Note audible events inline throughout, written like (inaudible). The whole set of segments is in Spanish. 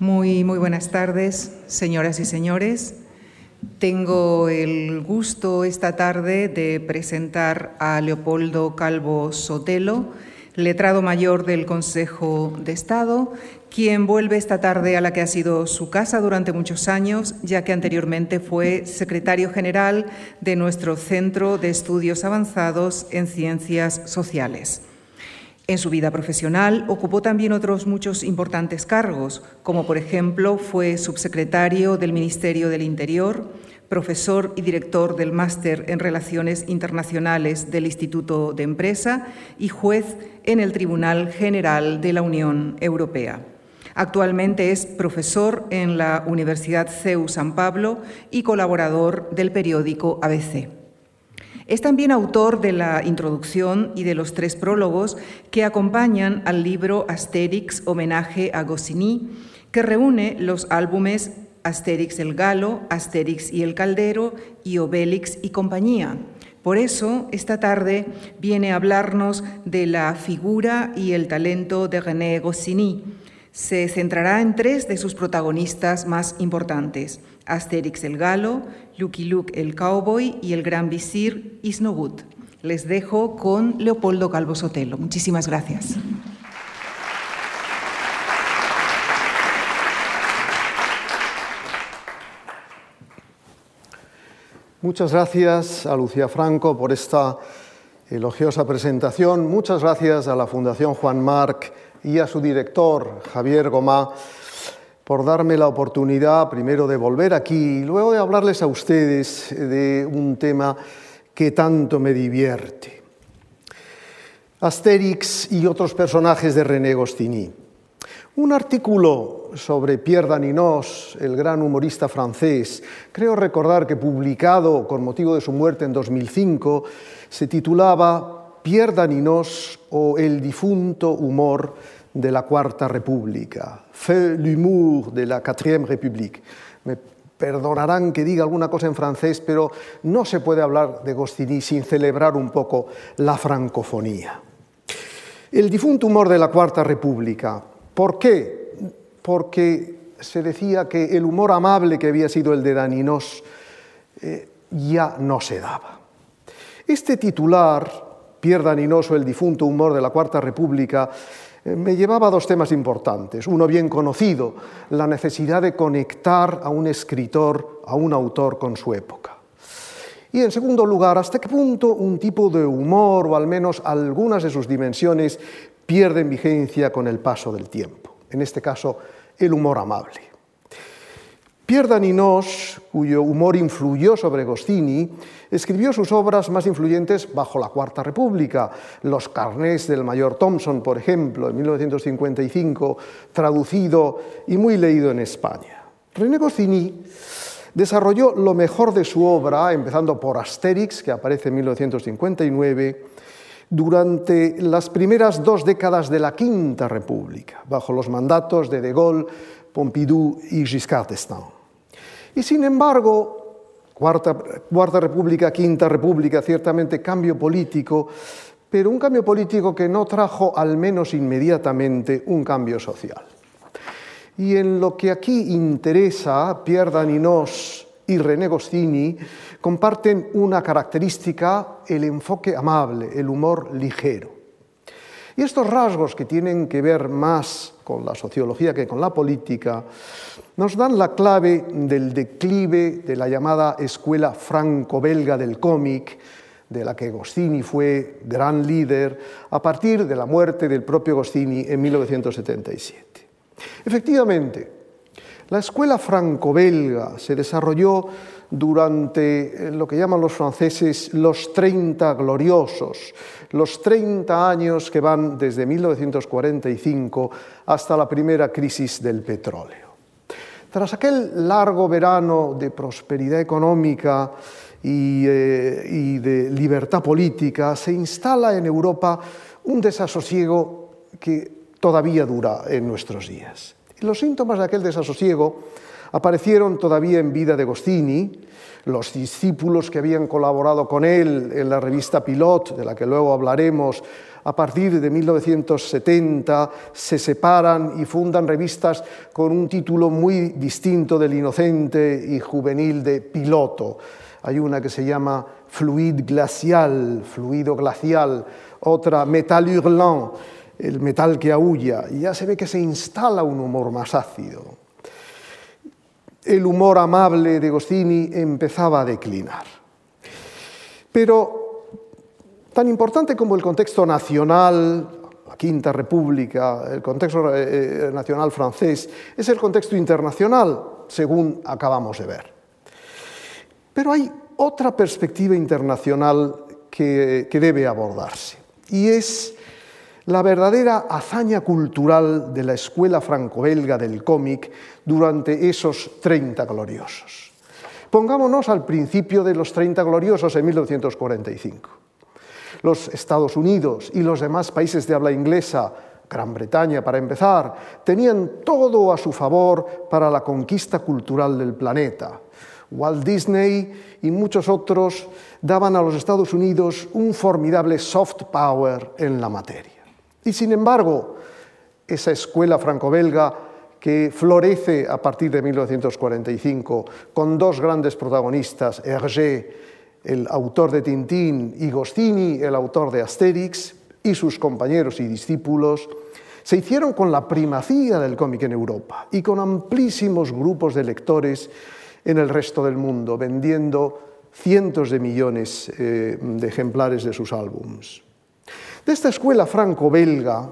Muy, muy buenas tardes, señoras y señores. Tengo el gusto esta tarde de presentar a Leopoldo Calvo Sotelo, letrado mayor del Consejo de Estado, quien vuelve esta tarde a la que ha sido su casa durante muchos años, ya que anteriormente fue secretario general de nuestro Centro de Estudios Avanzados en Ciencias Sociales. En su vida profesional ocupó también otros muchos importantes cargos, como por ejemplo fue subsecretario del Ministerio del Interior, profesor y director del Máster en Relaciones Internacionales del Instituto de Empresa y juez en el Tribunal General de la Unión Europea. Actualmente es profesor en la Universidad CEU San Pablo y colaborador del periódico ABC. Es también autor de la introducción y de los tres prólogos que acompañan al libro Asterix, homenaje a Goscinny, que reúne los álbumes Asterix el Galo, Asterix y el Caldero y Obélix y compañía. Por eso, esta tarde viene a hablarnos de la figura y el talento de René Goscinny. Se centrará en tres de sus protagonistas más importantes, Asterix el Galo, Lucky Luke el Cowboy y el Gran Visir Isnogut. Les dejo con Leopoldo Calvo Sotelo. Muchísimas gracias. Muchas gracias a Lucía Franco por esta elogiosa presentación. Muchas gracias a la Fundación Juan Marc y a su director, Javier Gomá, por darme la oportunidad primero de volver aquí y luego de hablarles a ustedes de un tema que tanto me divierte. Asterix y otros personajes de René Goscinny. Un artículo sobre Pierre Daninos, el gran humorista francés, creo recordar que publicado con motivo de su muerte en 2005, se titulaba Pierre Daninos o el difunto humor de la Cuarta República, Feu l'humour de la Quatrième République. Me perdonarán que diga alguna cosa en francés, pero no se puede hablar de Goscinny sin celebrar un poco la francofonía. El difunto humor de la Cuarta República. ¿Por qué? Porque se decía que el humor amable que había sido el de Daninos eh, ya no se daba. Este titular, Pierre Daninos o el difunto humor de la Cuarta República, me llevaba a dos temas importantes. Uno bien conocido, la necesidad de conectar a un escritor, a un autor con su época. Y en segundo lugar, hasta qué punto un tipo de humor, o al menos algunas de sus dimensiones, pierden vigencia con el paso del tiempo. En este caso, el humor amable. Pierre Daninos, cuyo humor influyó sobre Goscinny, escribió sus obras más influyentes bajo la Cuarta República, Los carnés del mayor Thompson, por ejemplo, en 1955, traducido y muy leído en España. René Goscinny desarrolló lo mejor de su obra, empezando por Asterix, que aparece en 1959, durante las primeras dos décadas de la Quinta República, bajo los mandatos de De Gaulle, Pompidou y Giscard d'Estaing. Y sin embargo, Cuarta, República, Quinta República, ciertamente cambio político, pero un cambio político que no trajo al menos inmediatamente un cambio social. Y en lo que aquí interesa, Pierre Daninos y René Goscinny comparten una característica, el enfoque amable, el humor ligero. Y estos rasgos que tienen que ver más con la sociología que con la política, nos dan la clave del declive de la llamada escuela franco-belga del cómic, de la que Goscinny fue gran líder, a partir de la muerte del propio Goscinny en 1977. Efectivamente, la escuela franco-belga se desarrolló durante lo que llaman los franceses los 30 gloriosos, los 30 años que van desde 1945 hasta la primera crisis del petróleo. Tras aquel largo verano de prosperidad económica y, eh, de libertad política, se instala en Europa un desasosiego que todavía dura en nuestros días. los síntomas de aquel desasosiego aparecieron todavía en vida de Goscinny, los discípulos que habían colaborado con él en la revista Pilot, de la que luego hablaremos, a partir de 1970 se separan y fundan revistas con un título muy distinto del inocente y juvenil de Piloto. Hay una que se llama Fluid glacial, fluido glacial, otra Metal hurlant, el metal que aúlla, y ya se ve que se instala un humor más ácido. El humor amable de Goscini empezaba a declinar. Pero Tan importante como el contexto nacional, la Quinta República, el contexto eh, eh, nacional francés, es el contexto internacional, según acabamos de ver. Pero hay otra perspectiva internacional que debe abordarse, y es la verdadera hazaña cultural de la escuela franco-belga del cómic durante esos 30 gloriosos. Pongámonos al principio de los 30 gloriosos en 1945 los Estados Unidos y los demás países de habla inglesa, Gran Bretaña para empezar, tenían todo a su favor para la conquista cultural del planeta. Walt Disney y muchos otros daban a los Estados Unidos un formidable soft power en la materia. Y sin embargo, esa escuela franco-belga que florece a partir de 1945 con dos grandes protagonistas, Hergé el autor de Tintín, y Goscini, el autor de Asterix, y sus compañeros y discípulos, se hicieron con la primacía del cómic en Europa y con amplísimos grupos de lectores en el resto del mundo, vendiendo cientos de millones eh, de ejemplares de sus álbums. De esta escuela franco-belga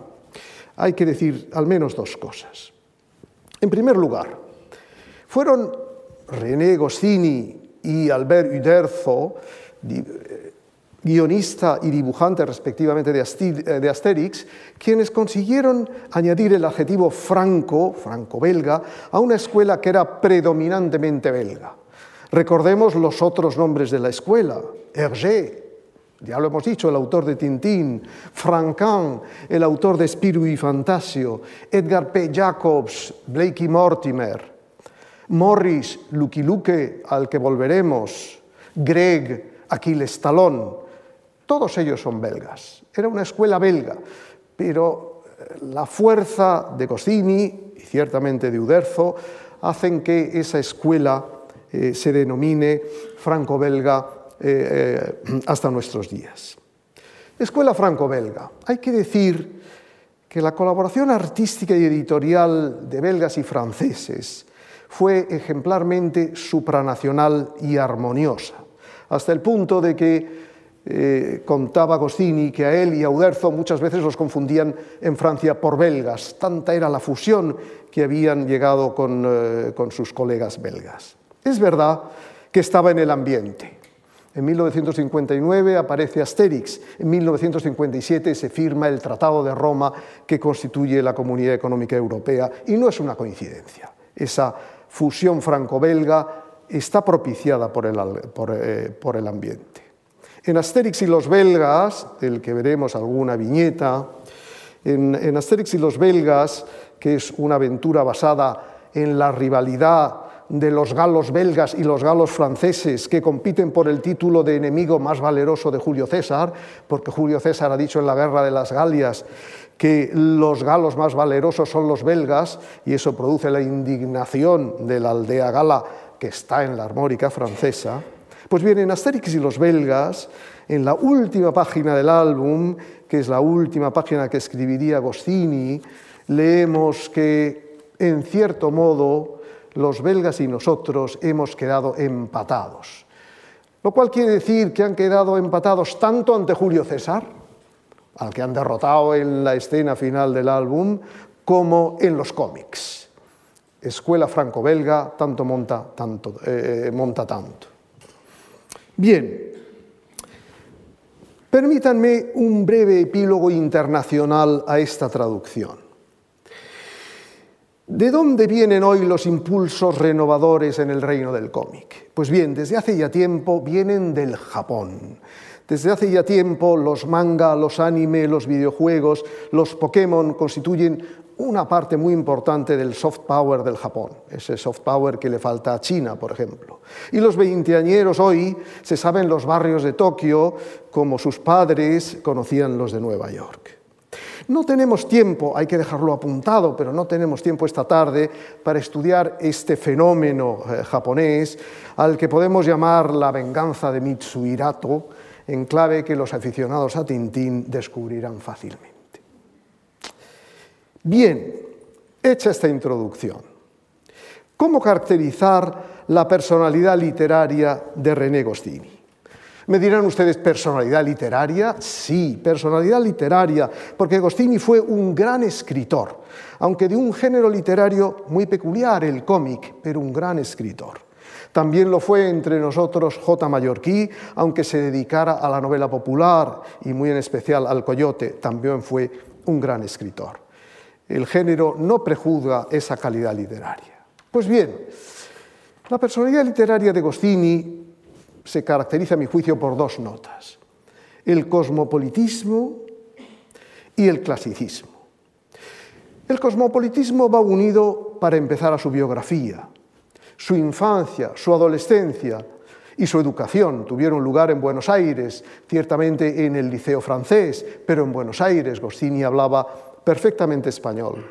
hay que decir al menos dos cosas. En primer lugar, fueron René Goscini y Albert Uderzo, guionista y dibujante respectivamente eh, de Asterix, quienes consiguieron añadir el adjetivo franco, franco-belga, a una escuela que era predominantemente belga. Recordemos los otros nombres de la escuela. Hergé, ya lo hemos dicho, el autor de Tintín, Franquin, el autor de Spirou y Fantasio, Edgar P. Jacobs, Blakey Mortimer, Morris, Lucky Luke, al que volveremos, Greg, Aquiles Talón, todos ellos son belgas. Era una escuela belga, pero eh, la fuerza de Goscini y ciertamente de Uderzo hacen que esa escuela eh, se denomine franco-belga eh, hasta nuestros días. Escuela franco-belga. Hay que decir que la colaboración artística y editorial de belgas y franceses fue ejemplarmente supranacional y armoniosa, hasta el punto de que eh, contaba Goscini que a él y a Uderzo muchas veces los confundían en Francia por belgas, tanta era la fusión que habían llegado eh, con sus colegas belgas. Es verdad que estaba en el ambiente. En 1959 aparece Asterix, en 1957 se firma el Tratado de Roma que constituye la Comunidad Económica Europea y no es una coincidencia. Esa fusión franco-belga está propiciada por el, eh, por, el, ambiente. En Asterix y los belgas, del que veremos alguna viñeta, en, en Asterix y los belgas, que es una aventura basada en la rivalidad de los galos belgas y los galos franceses que compiten por el título de enemigo más valeroso de Julio César, porque Julio César ha dicho en la guerra de las Galias que los galos más valerosos son los belgas y eso produce la indignación de la aldea gala que está en la armórica francesa, pues bien, en Asterix y los belgas, en la última página del álbum, que es la última página que escribiría Goscini, leemos que, en cierto modo, los belgas y nosotros hemos quedado empatados. Lo cual quiere decir que han quedado empatados tanto ante Julio César, al que han derrotado en la escena final del álbum, como en los cómics. Escuela franco-belga, tanto monta, tanto, eh, eh, monta tanto. Bien, permítanme un breve epílogo internacional a esta traducción. ¿De dónde vienen hoy los impulsos renovadores en el reino del cómic? Pues bien, desde hace ya tiempo vienen del Japón. Desde hace ya tiempo los manga, los anime, los videojuegos, los Pokémon constituyen una parte muy importante del soft power del Japón, ese soft power que le falta a China, por ejemplo. Y los veinteañeros hoy se saben los barrios de Tokio como sus padres conocían los de Nueva York. No tenemos tiempo, hay que dejarlo apuntado, pero no tenemos tiempo esta tarde para estudiar este fenómeno eh, japonés al que podemos llamar la venganza de Mitsuhirato, en clave que los aficionados a Tintín descubrirán fácilmente. Bien, hecha esta introducción, ¿cómo caracterizar la personalidad literaria de René Goscinny? Me dirán ustedes, ¿personalidad literaria? Sí, personalidad literaria, porque Goscinny fue un gran escritor, aunque de un género literario muy peculiar, el cómic, pero un gran escritor. También lo fue entre nosotros J. Mallorquí, aunque se dedicara a la novela popular y muy en especial al coyote, también fue un gran escritor el género no prejuzga esa calidad literaria. Pues bien, la personalidad literaria de Goscinny se caracteriza, a mi juicio, por dos notas, el cosmopolitismo y el clasicismo. El cosmopolitismo va unido, para empezar, a su biografía. Su infancia, su adolescencia y su educación tuvieron lugar en Buenos Aires, ciertamente en el Liceo francés, pero en Buenos Aires Goscinny hablaba perfectamente español.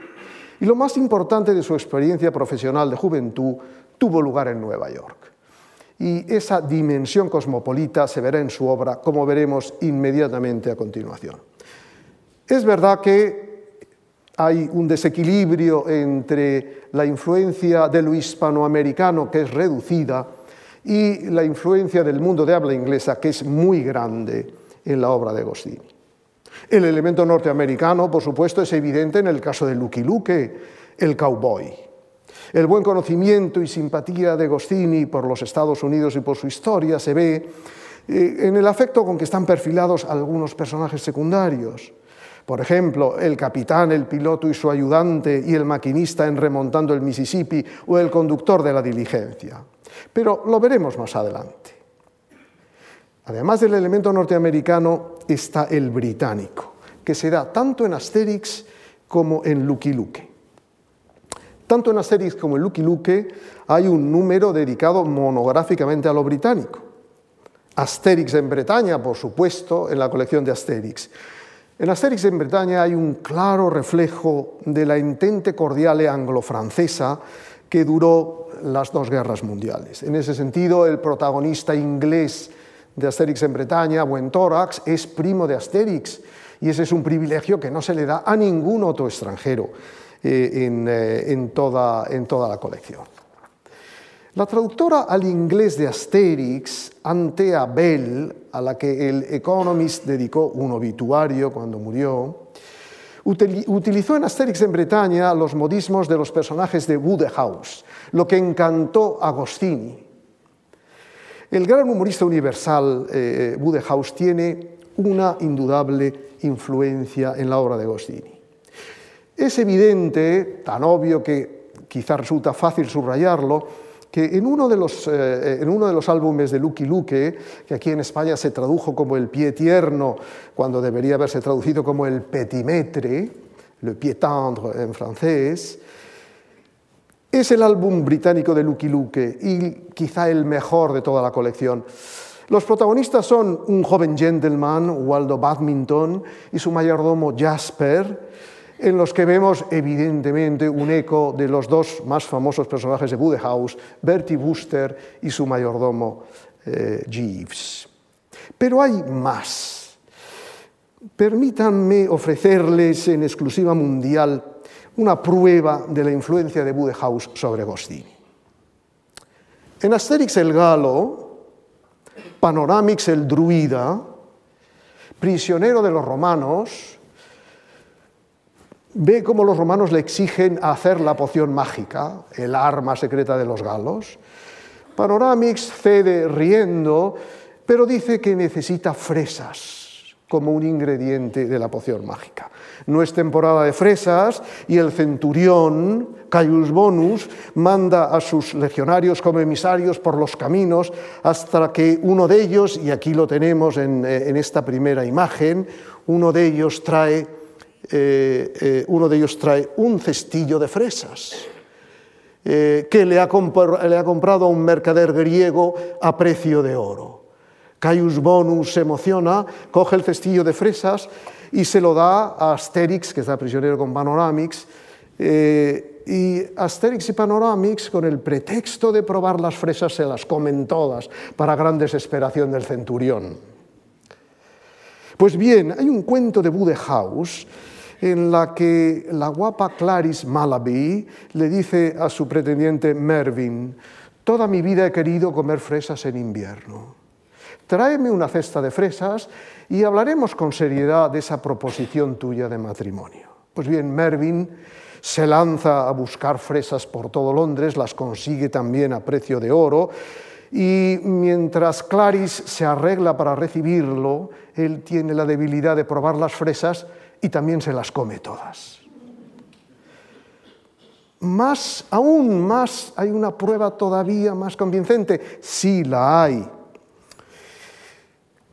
Y lo más importante de su experiencia profesional de juventud tuvo lugar en Nueva York. Y esa dimensión cosmopolita se verá en su obra, como veremos inmediatamente a continuación. Es verdad que hay un desequilibrio entre la influencia de lo hispanoamericano, que es reducida, y la influencia del mundo de habla inglesa, que es muy grande en la obra de Goscinny. El elemento norteamericano, por supuesto, es evidente en el caso de Lucky Luke, el cowboy. El buen conocimiento y simpatía de Goscinny por los Estados Unidos y por su historia se ve eh, en el afecto con que están perfilados algunos personajes secundarios. Por ejemplo, el capitán, el piloto y su ayudante y el maquinista en remontando el Mississippi o el conductor de la diligencia. Pero lo veremos más adelante. Además del elemento norteamericano está el británico, que se da tanto en Asterix como en Lucky Luke. Tanto en Asterix como en Lucky Luke hay un número dedicado monográficamente a lo británico. Asterix en Bretaña, por supuesto, en la colección de Asterix. En Asterix en Bretaña hay un claro reflejo de la intente cordiale anglo-francesa que duró las dos guerras mundiales. En ese sentido, el protagonista inglés de Asterix en Bretaña o en Tórax es primo de Asterix y ese es un privilegio que no se le da a ningún otro extranjero eh, eh, en, toda, en toda la colección. La traductora al inglés de Asterix, Antea Bell, a la que el Economist dedicó un obituario cuando murió, utilizó en Asterix en Bretaña los modismos de los personajes de Wodehouse, lo que encantó a Agostini. El gran humorista universal eh, Wodehouse tiene una indudable influencia en la obra de Goscinny. Es evidente, tan obvio que quizá resulta fácil subrayarlo, que en uno, de los, eh, en uno de los álbumes de Lucky Luke, que aquí en España se tradujo como el pie tierno, cuando debería haberse traducido como el petimetre, le pied tendre en francés, es el álbum británico de Lucky Luke y quizá el mejor de toda la colección. Los protagonistas son un joven gentleman, Waldo Badminton, y su mayordomo Jasper, en los que vemos evidentemente un eco de los dos más famosos personajes de Wodehouse, Bertie Wooster y su mayordomo eh, Jeeves. Pero hay más. Permítanme ofrecerles en exclusiva mundial una prueba de la influencia de Wodehouse sobre Goscinny. En Asterix el Galo, Panoramix el Druida, prisionero de los romanos, ve cómo los romanos le exigen hacer la poción mágica, el arma secreta de los galos. Panoramix cede riendo, pero dice que necesita fresas como un ingrediente de la poción mágica. No es temporada de fresas y el centurión, Caius Bonus, manda a sus legionarios como emisarios por los caminos hasta que uno de ellos, y aquí lo tenemos en, eh, esta primera imagen, uno de ellos trae uno de ellos trae un cestillo de fresas que le ha, comprado a un mercader griego a precio de oro. Caius Bonus se emociona, coge el cestillo de fresas y se lo da a Asterix, que está prisionero con Panoramix, eh, y Asterix y Panoramix, con el pretexto de probar las fresas, se las comen todas, para gran desesperación del centurión. Pues bien, hay un cuento de Bude House en la que la guapa Clarice Malaby le dice a su pretendiente Mervyn, toda mi vida he querido comer fresas en invierno tráeme una cesta de fresas y hablaremos con seriedad de esa proposición tuya de matrimonio. Pues bien, Mervyn se lanza a buscar fresas por todo Londres, las consigue también a precio de oro, y mientras Clarice se arregla para recibirlo, él tiene la debilidad de probar las fresas y también se las come todas. Más, aún más, hay una prueba todavía más convincente. Sí la hay.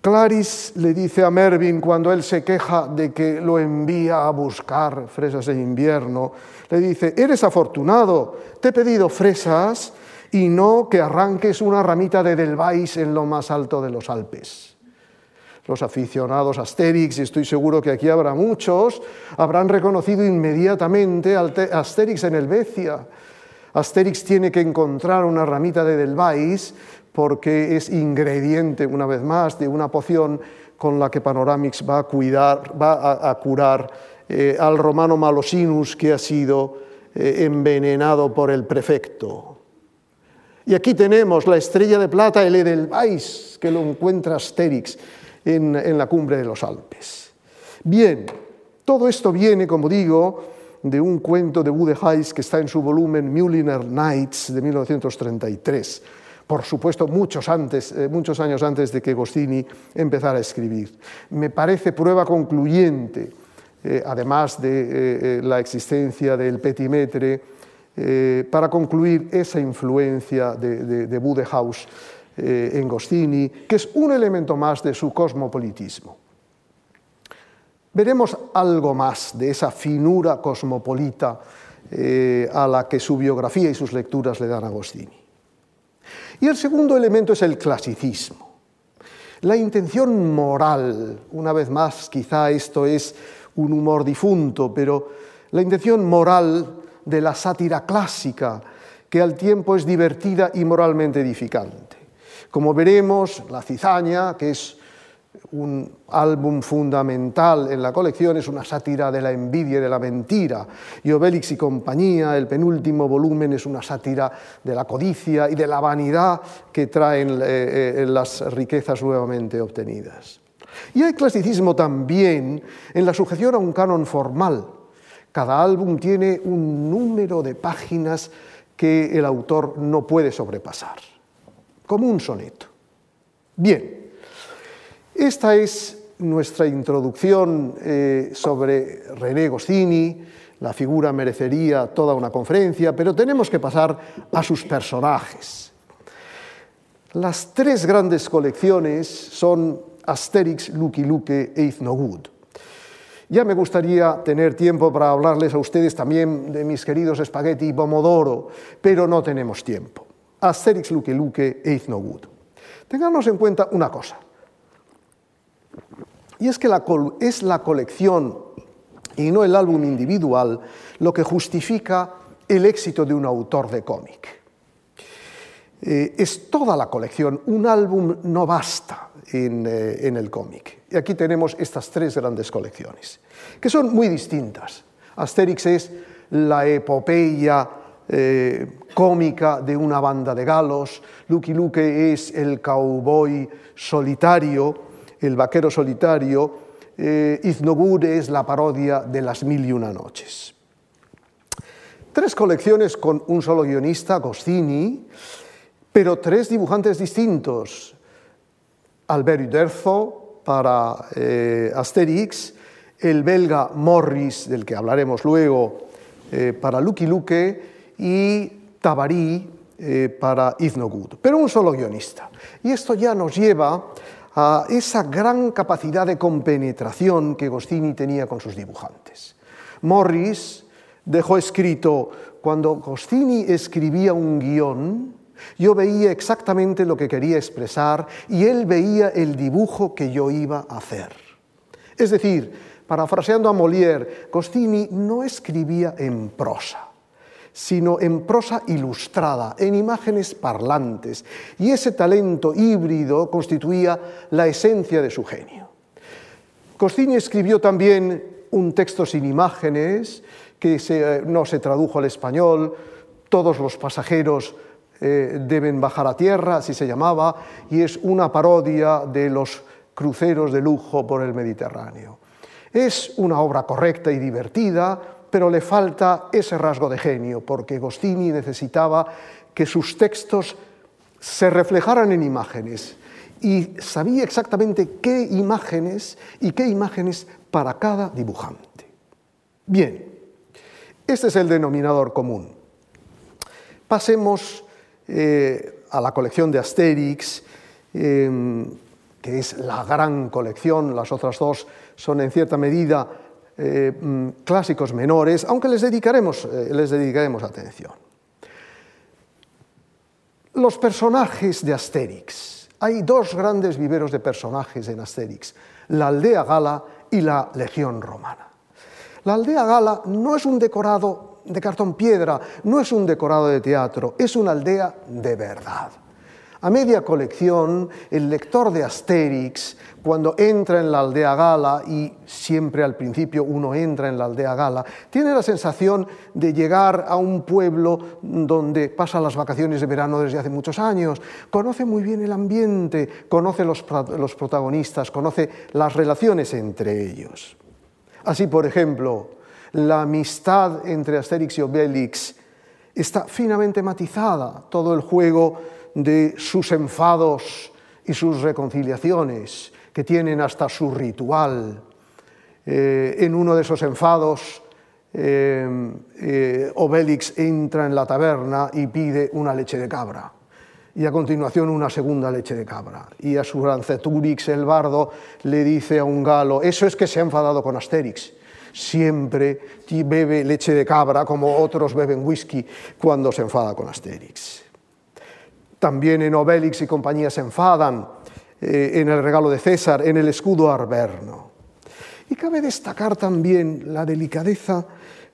Clarice le dice a Mervyn cuando él se queja de que lo envía a buscar fresas en invierno, le dice, eres afortunado, te he pedido fresas y no que arranques una ramita de Delvais en lo más alto de los Alpes. Los aficionados a Asterix, y estoy seguro que aquí habrá muchos, habrán reconocido inmediatamente a Asterix en Helvecia. Asterix tiene que encontrar una ramita de Delvais porque es ingrediente, una vez más, de una poción con la que Panoramix va a, curar eh, al romano Malosinus que ha sido eh, envenenado por el prefecto. Y aquí tenemos la estrella de plata, el Edelweiss, que lo encuentra Asterix en, la cumbre de los Alpes. Bien, todo esto viene, como digo, de un cuento de Bude Heiss que está en su volumen Mulliner Nights de 1933 por supuesto muchos, antes, eh, muchos años antes de que Gostini empezara a escribir. Me parece prueba concluyente, eh, además de eh, la existencia del petimetre, para concluir esa influencia de, de, Budehaus en Gostini, que es un elemento más de su cosmopolitismo. Veremos algo más de esa finura cosmopolita a la que su biografía y sus lecturas le dan a Agostini. Y el segundo elemento es el clasicismo. La intención moral, una vez más, quizá esto es un humor difunto, pero la intención moral de la sátira clásica, que al tiempo es divertida y moralmente edificante. Como veremos, la cizaña, que es un álbum fundamental en la colección, es una sátira de la envidia y de la mentira. Y Obélix y compañía, el penúltimo volumen, es una sátira de la codicia y de la vanidad que traen eh, eh, las riquezas nuevamente obtenidas. Y hay clasicismo también en la sujeción a un canon formal. Cada álbum tiene un número de páginas que el autor no puede sobrepasar, como un soneto. Bien, esta es nuestra introducción eh, sobre René Goscinny. La figura merecería toda una conferencia, pero tenemos que pasar a sus personajes. Las tres grandes colecciones son Asterix, Lucky Luke e Good. Ya me gustaría tener tiempo para hablarles a ustedes también de mis queridos Spaghetti y Pomodoro, pero no tenemos tiempo. Asterix, Lucky Luke e Good. Tengamos en cuenta una cosa. Y es que es la colección y no el álbum individual lo que justifica el éxito de un autor de cómic. Eh, es toda la colección, un álbum no basta en, eh, el cómic. Y aquí tenemos estas tres grandes colecciones, que son muy distintas. Asterix es la epopeya eh, cómica de una banda de galos, Lucky Luke es el cowboy solitario, el vaquero solitario, eh, es la parodia de las mil y una noches. Tres colecciones con un solo guionista, Goscinny, pero tres dibujantes distintos. Albert Uderzo para eh, Asterix, el belga Morris, del que hablaremos luego, eh, para Lucky Luke, y Tabary eh, para Good. Pero un solo guionista. Y esto ya nos lleva a esa gran capacidad de compenetración que Gostini tenía con sus dibujantes. Morris dejó escrito, cuando Gostini escribía un guion, yo veía exactamente lo que quería expresar y él veía el dibujo que yo iba a hacer. Es decir, parafraseando a Molière, Gostini no escribía en prosa, sino en prosa ilustrada, en imágenes parlantes, y ese talento híbrido constituía la esencia de su genio. Gostini escribió también un texto sin imágenes que no se tradujo al español, todos los pasajeros eh, deben bajar a tierra, así se llamaba, y es una parodia de los cruceros de lujo por el Mediterráneo. Es una obra correcta y divertida, pero le falta ese rasgo de genio, porque Gostini necesitaba que sus textos se reflejaran en imágenes y sabía exactamente qué imágenes y qué imágenes para cada dibujante. Bien, este es el denominador común. Pasemos eh, a la colección de Asterix, em, que es la gran colección, las otras dos son en cierta medida eh, mm, clásicos menores, aunque les dedicaremos, eh, les dedicaremos atención. Los personajes de Asterix. Hay dos grandes viveros de personajes en Asterix, la aldea gala y la legión romana. La aldea gala no es un decorado de cartón piedra, no es un decorado de teatro, es una aldea de verdad. A media colección, el lector de Asterix, cuando entra en la aldea gala, y siempre al principio uno entra en la aldea gala, tiene la sensación de llegar a un pueblo donde pasa las vacaciones de verano desde hace muchos años, conoce muy bien el ambiente, conoce los, los protagonistas, conoce las relaciones entre ellos. Así, por ejemplo, la amistad entre Asterix y Obelix está finamente matizada, todo el juego de sus enfados y sus reconciliaciones, que tienen hasta su ritual. Eh, en uno de esos enfados, eh, eh, Obelix entra en la taberna y pide una leche de cabra y a continuación una segunda leche de cabra. Y a su Ranceturix, el bardo, le dice a un galo, eso es que se ha enfadado con Asterix siempre bebe leche de cabra como otros beben whisky cuando se enfada con Asterix. También en Obelix y compañía se enfadan, eh, en el regalo de César, en el escudo arberno. Y cabe destacar también la delicadeza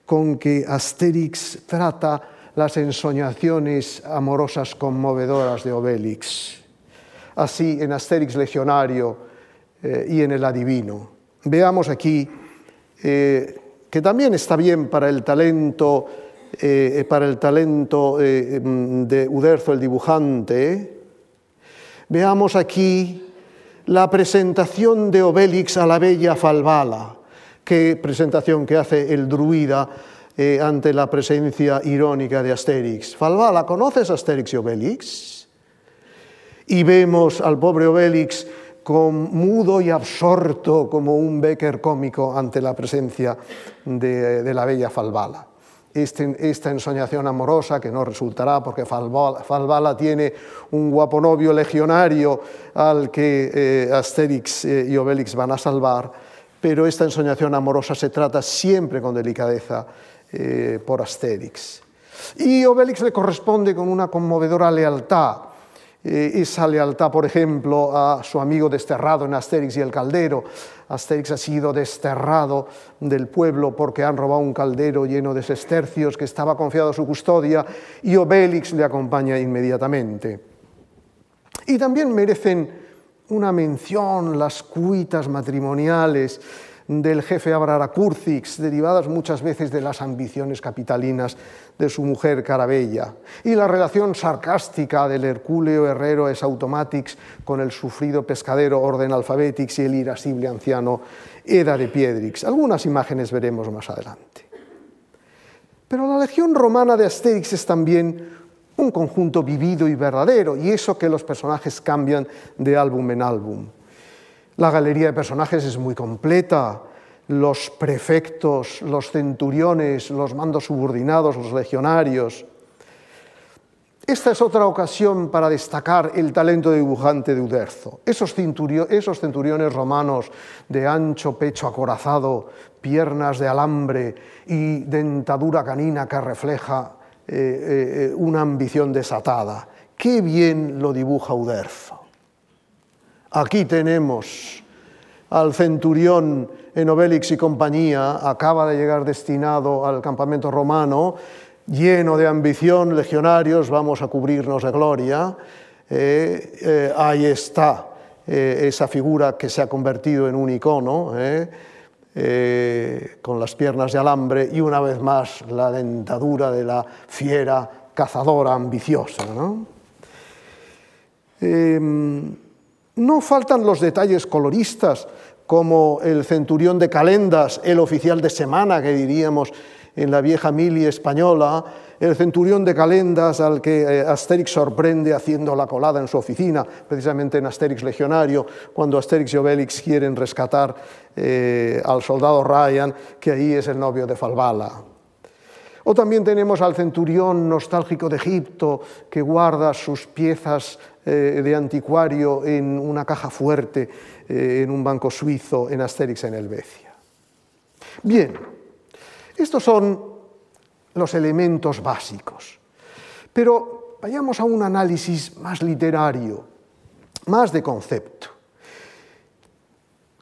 con que Asterix trata las ensoñaciones amorosas conmovedoras de Obelix. Así en Asterix Legionario eh, y en el Adivino. Veamos aquí eh, que también está bien para el talento, eh, para el talento eh, mm, de Uderzo, el dibujante. Veamos aquí la presentación de Obélix a la bella Falbala, qué presentación que hace el druida ante la presencia irónica de Asterix. Falbala, ¿conoces a Asterix y Obélix? Y vemos al pobre Obélix con, mudo y absorto como un Becker cómico ante la presencia de, la bella Falbala. Este, esta ensoñación amorosa que no resultará porque Falbala, tiene un guapo novio legionario al que eh, Asterix eh, y Obélix van a salvar, pero esta ensoñación amorosa se trata siempre con delicadeza eh, por Asterix. Y Obélix le corresponde con una conmovedora lealtad esa lealtad, por ejemplo, a su amigo desterrado en Asterix y el caldero. Asterix ha sido desterrado del pueblo porque han robado un caldero lleno de sestercios que estaba confiado a su custodia y Obélix le acompaña inmediatamente. Y también merecen una mención las cuitas matrimoniales del jefe Abraracurcix, derivadas muchas veces de las ambiciones capitalinas de su mujer Carabella, y la relación sarcástica del Hercúleo Herrero Esautomatix con el sufrido pescadero Orden Alfabetix y el irascible anciano Eda de Piedrix. Algunas imágenes veremos más adelante. Pero la legión romana de Asterix es también un conjunto vivido y verdadero, y eso que los personajes cambian de álbum en álbum. La galería de personajes es muy completa. Los prefectos, los centuriones, los mandos subordinados, los legionarios. esta es otra ocasión para destacar el talento dibujante de Uderzo. Esos, centuriones romanos de ancho pecho acorazado, piernas de alambre y dentadura canina que refleja eh, eh, una ambición desatada. Qué bien lo dibuja Uderzo. Aquí tenemos al centurión en Obélix y compañía, acaba de llegar destinado al campamento romano, lleno de ambición, legionarios, vamos a cubrirnos de gloria. Eh, eh, ahí está eh, esa figura que se ha convertido en un icono, con las piernas de alambre y una vez más la dentadura de la fiera cazadora ambiciosa. ¿no? No faltan los detalles coloristas, como el centurión de Calendas, el oficial de semana que diríamos en la vieja mili española, el centurión de Calendas al que eh, Asterix sorprende haciendo la colada en su oficina, precisamente en Asterix Legionario, cuando Asterix y Obélix quieren rescatar eh, al soldado Ryan, que ahí es el novio de Falbala. O también tenemos al centurión nostálgico de Egipto, que guarda sus piezas eh, de anticuario en una caja fuerte, en un banco suizo, en Asterix en Helvecia. Bien, estos son los elementos básicos. Pero vayamos a un análisis más literario, más de concepto.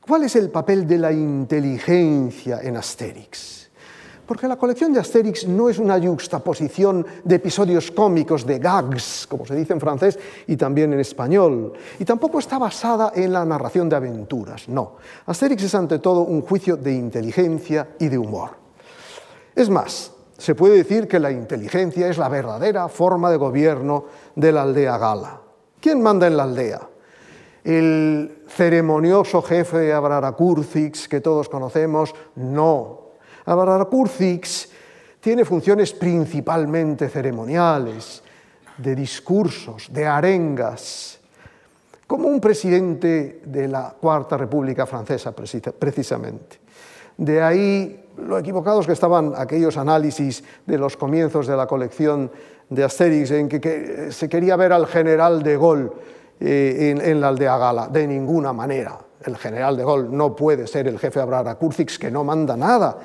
¿Cuál es el papel de la inteligencia en Asterix? Porque la colección de Asterix no es una juxtaposición de episodios cómicos, de gags, como se dice en francés y también en español, y tampoco está basada en la narración de aventuras, no. Asterix es ante todo un juicio de inteligencia y de humor. Es más, se puede decir que la inteligencia es la verdadera forma de gobierno de la aldea gala. ¿Quién manda en la aldea? ¿El ceremonioso jefe de Abraracurcix que todos conocemos? No. Abraracurcix tiene funciones principalmente ceremoniales, de discursos, de arengas, como un presidente de la Cuarta República Francesa precisamente. De ahí lo equivocados que estaban aquellos análisis de los comienzos de la colección de Asterix, en que, se quería ver al general de Gaulle eh, en, la aldea gala. De ninguna manera. El general de Gaulle no puede ser el jefe de Curcix, que no manda nada.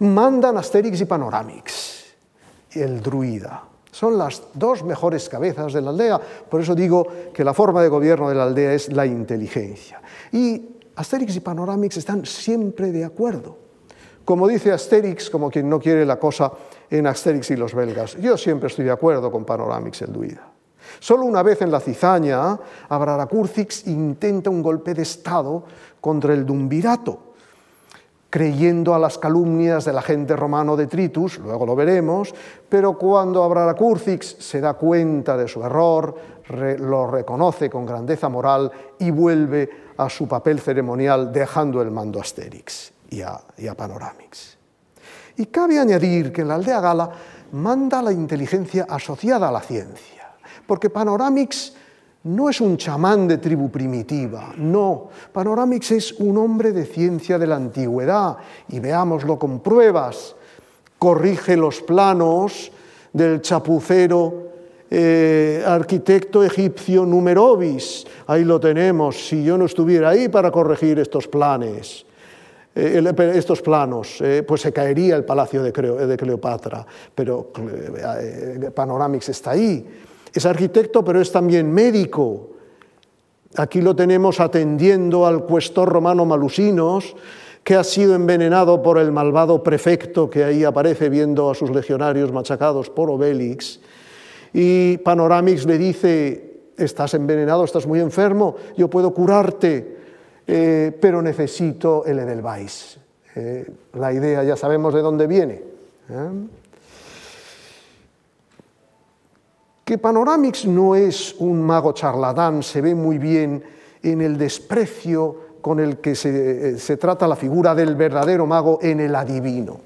Mandan Asterix y Panoramix, el druida. Son las dos mejores cabezas de la aldea, por eso digo que la forma de gobierno de la aldea es la inteligencia. Y Asterix y Panoramix están siempre de acuerdo. Como dice Asterix, como quien no quiere la cosa en Asterix y los belgas, yo siempre estoy de acuerdo con Panoramix el Duida. Solo una vez en la cizaña, Abraracurcix intenta un golpe de Estado contra el Dumbirato, creyendo a las calumnias del agente romano de Tritus, luego lo veremos, pero cuando Abraracurcix se da cuenta de su error, lo reconoce con grandeza moral y vuelve a su papel ceremonial dejando el mando a Asterix y a, Panoramix. Y cabe añadir que en la aldea gala manda la inteligencia asociada a la ciencia, porque Panoramix no es un chamán de tribu primitiva, no, Panoramix es un hombre de ciencia de la antigüedad, y veámoslo con pruebas, corrige los planos del chapucero eh, arquitecto egipcio Numerobis, ahí lo tenemos, si yo no estuviera ahí para corregir estos planes. Eh, estos planos, eh, pues se caería el palacio de, Cleopatra, pero Panoramix está ahí. Es arquitecto, pero es también médico. Aquí lo tenemos atendiendo al cuestor romano Malusinos, que ha sido envenenado por el malvado prefecto que ahí aparece viendo a sus legionarios machacados por Obélix. Y Panoramix le dice, estás envenenado, estás muy enfermo, yo puedo curarte. Eh, pero necesito el Edelweiss. Eh, la idea ya sabemos de dónde viene. ¿eh? Que Panoramix no es un mago charlatán se ve muy bien en el desprecio con el que se, se trata la figura del verdadero mago en el adivino.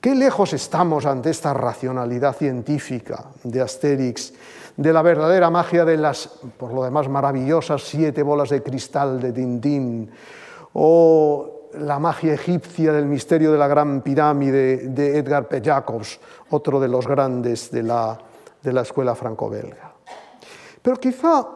Qué lejos estamos ante esta racionalidad científica de Asterix de la verdadera magia de las, por lo demás, maravillosas siete bolas de cristal de Tintín, o la magia egipcia del misterio de la gran pirámide de Edgar P. Jacobs, otro de los grandes de la, de la escuela franco-belga. Pero quizá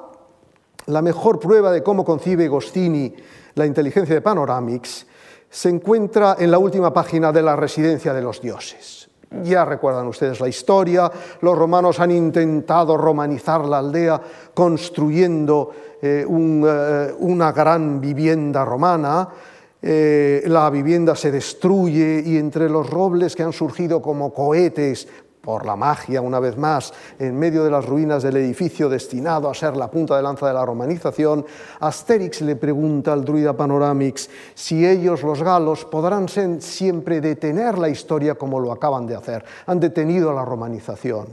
la mejor prueba de cómo concibe Gostini la inteligencia de Panoramix se encuentra en la última página de la residencia de los dioses. Ya recuerdan ustedes la historia, los romanos han intentado romanizar la aldea construyendo eh, eh, una gran vivienda romana, eh, la vivienda se destruye y entre los robles que han surgido como cohetes por la magia, una vez más, en medio de las ruinas del edificio destinado a ser la punta de lanza de la romanización, Asterix le pregunta al druida Panoramix si ellos, los galos, podrán siempre detener la historia como lo acaban de hacer. Han detenido la romanización.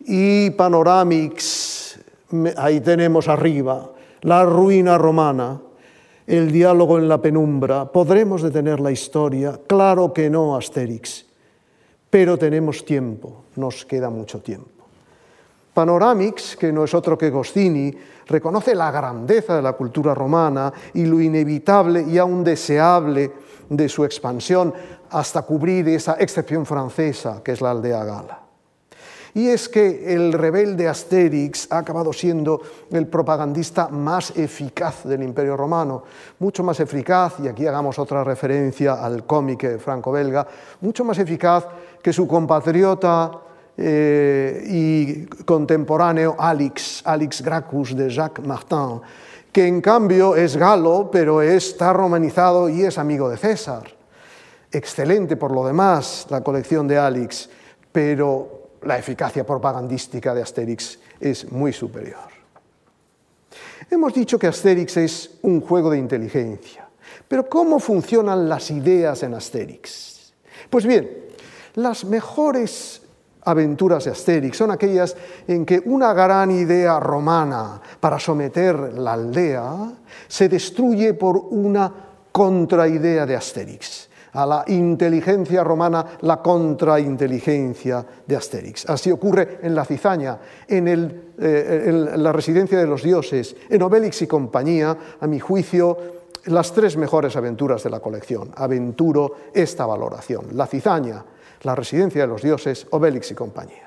Y Panoramix, ahí tenemos arriba, la ruina romana, el diálogo en la penumbra. ¿Podremos detener la historia? Claro que no, Asterix pero tenemos tiempo, nos queda mucho tiempo. Panoramix, que no es otro que Goscini, reconoce la grandeza de la cultura romana y lo inevitable y aún deseable de su expansión hasta cubrir esa excepción francesa que es la aldea gala. Y es que el rebelde Asterix ha acabado siendo el propagandista más eficaz del Imperio Romano, mucho más eficaz, y aquí hagamos otra referencia al cómic franco-belga, mucho más eficaz que su compatriota eh, y contemporáneo Alix, Alix Gracchus de Jacques Martin, que en cambio es galo, pero está romanizado y es amigo de César. Excelente por lo demás la colección de Alix, pero la eficacia propagandística de Asterix es muy superior. Hemos dicho que Asterix es un juego de inteligencia, pero ¿cómo funcionan las ideas en Asterix? Pues bien, las mejores aventuras de Asterix son aquellas en que una gran idea romana para someter la aldea se destruye por una contraidea de Asterix a la inteligencia romana la contrainteligencia de Asterix. Así ocurre en la cizaña, en, eh, en la residencia de los dioses, en Obélix y compañía, a mi juicio, las tres mejores aventuras de la colección. Aventuro esta valoración. La cizaña, la residencia de los dioses, Obélix y compañía.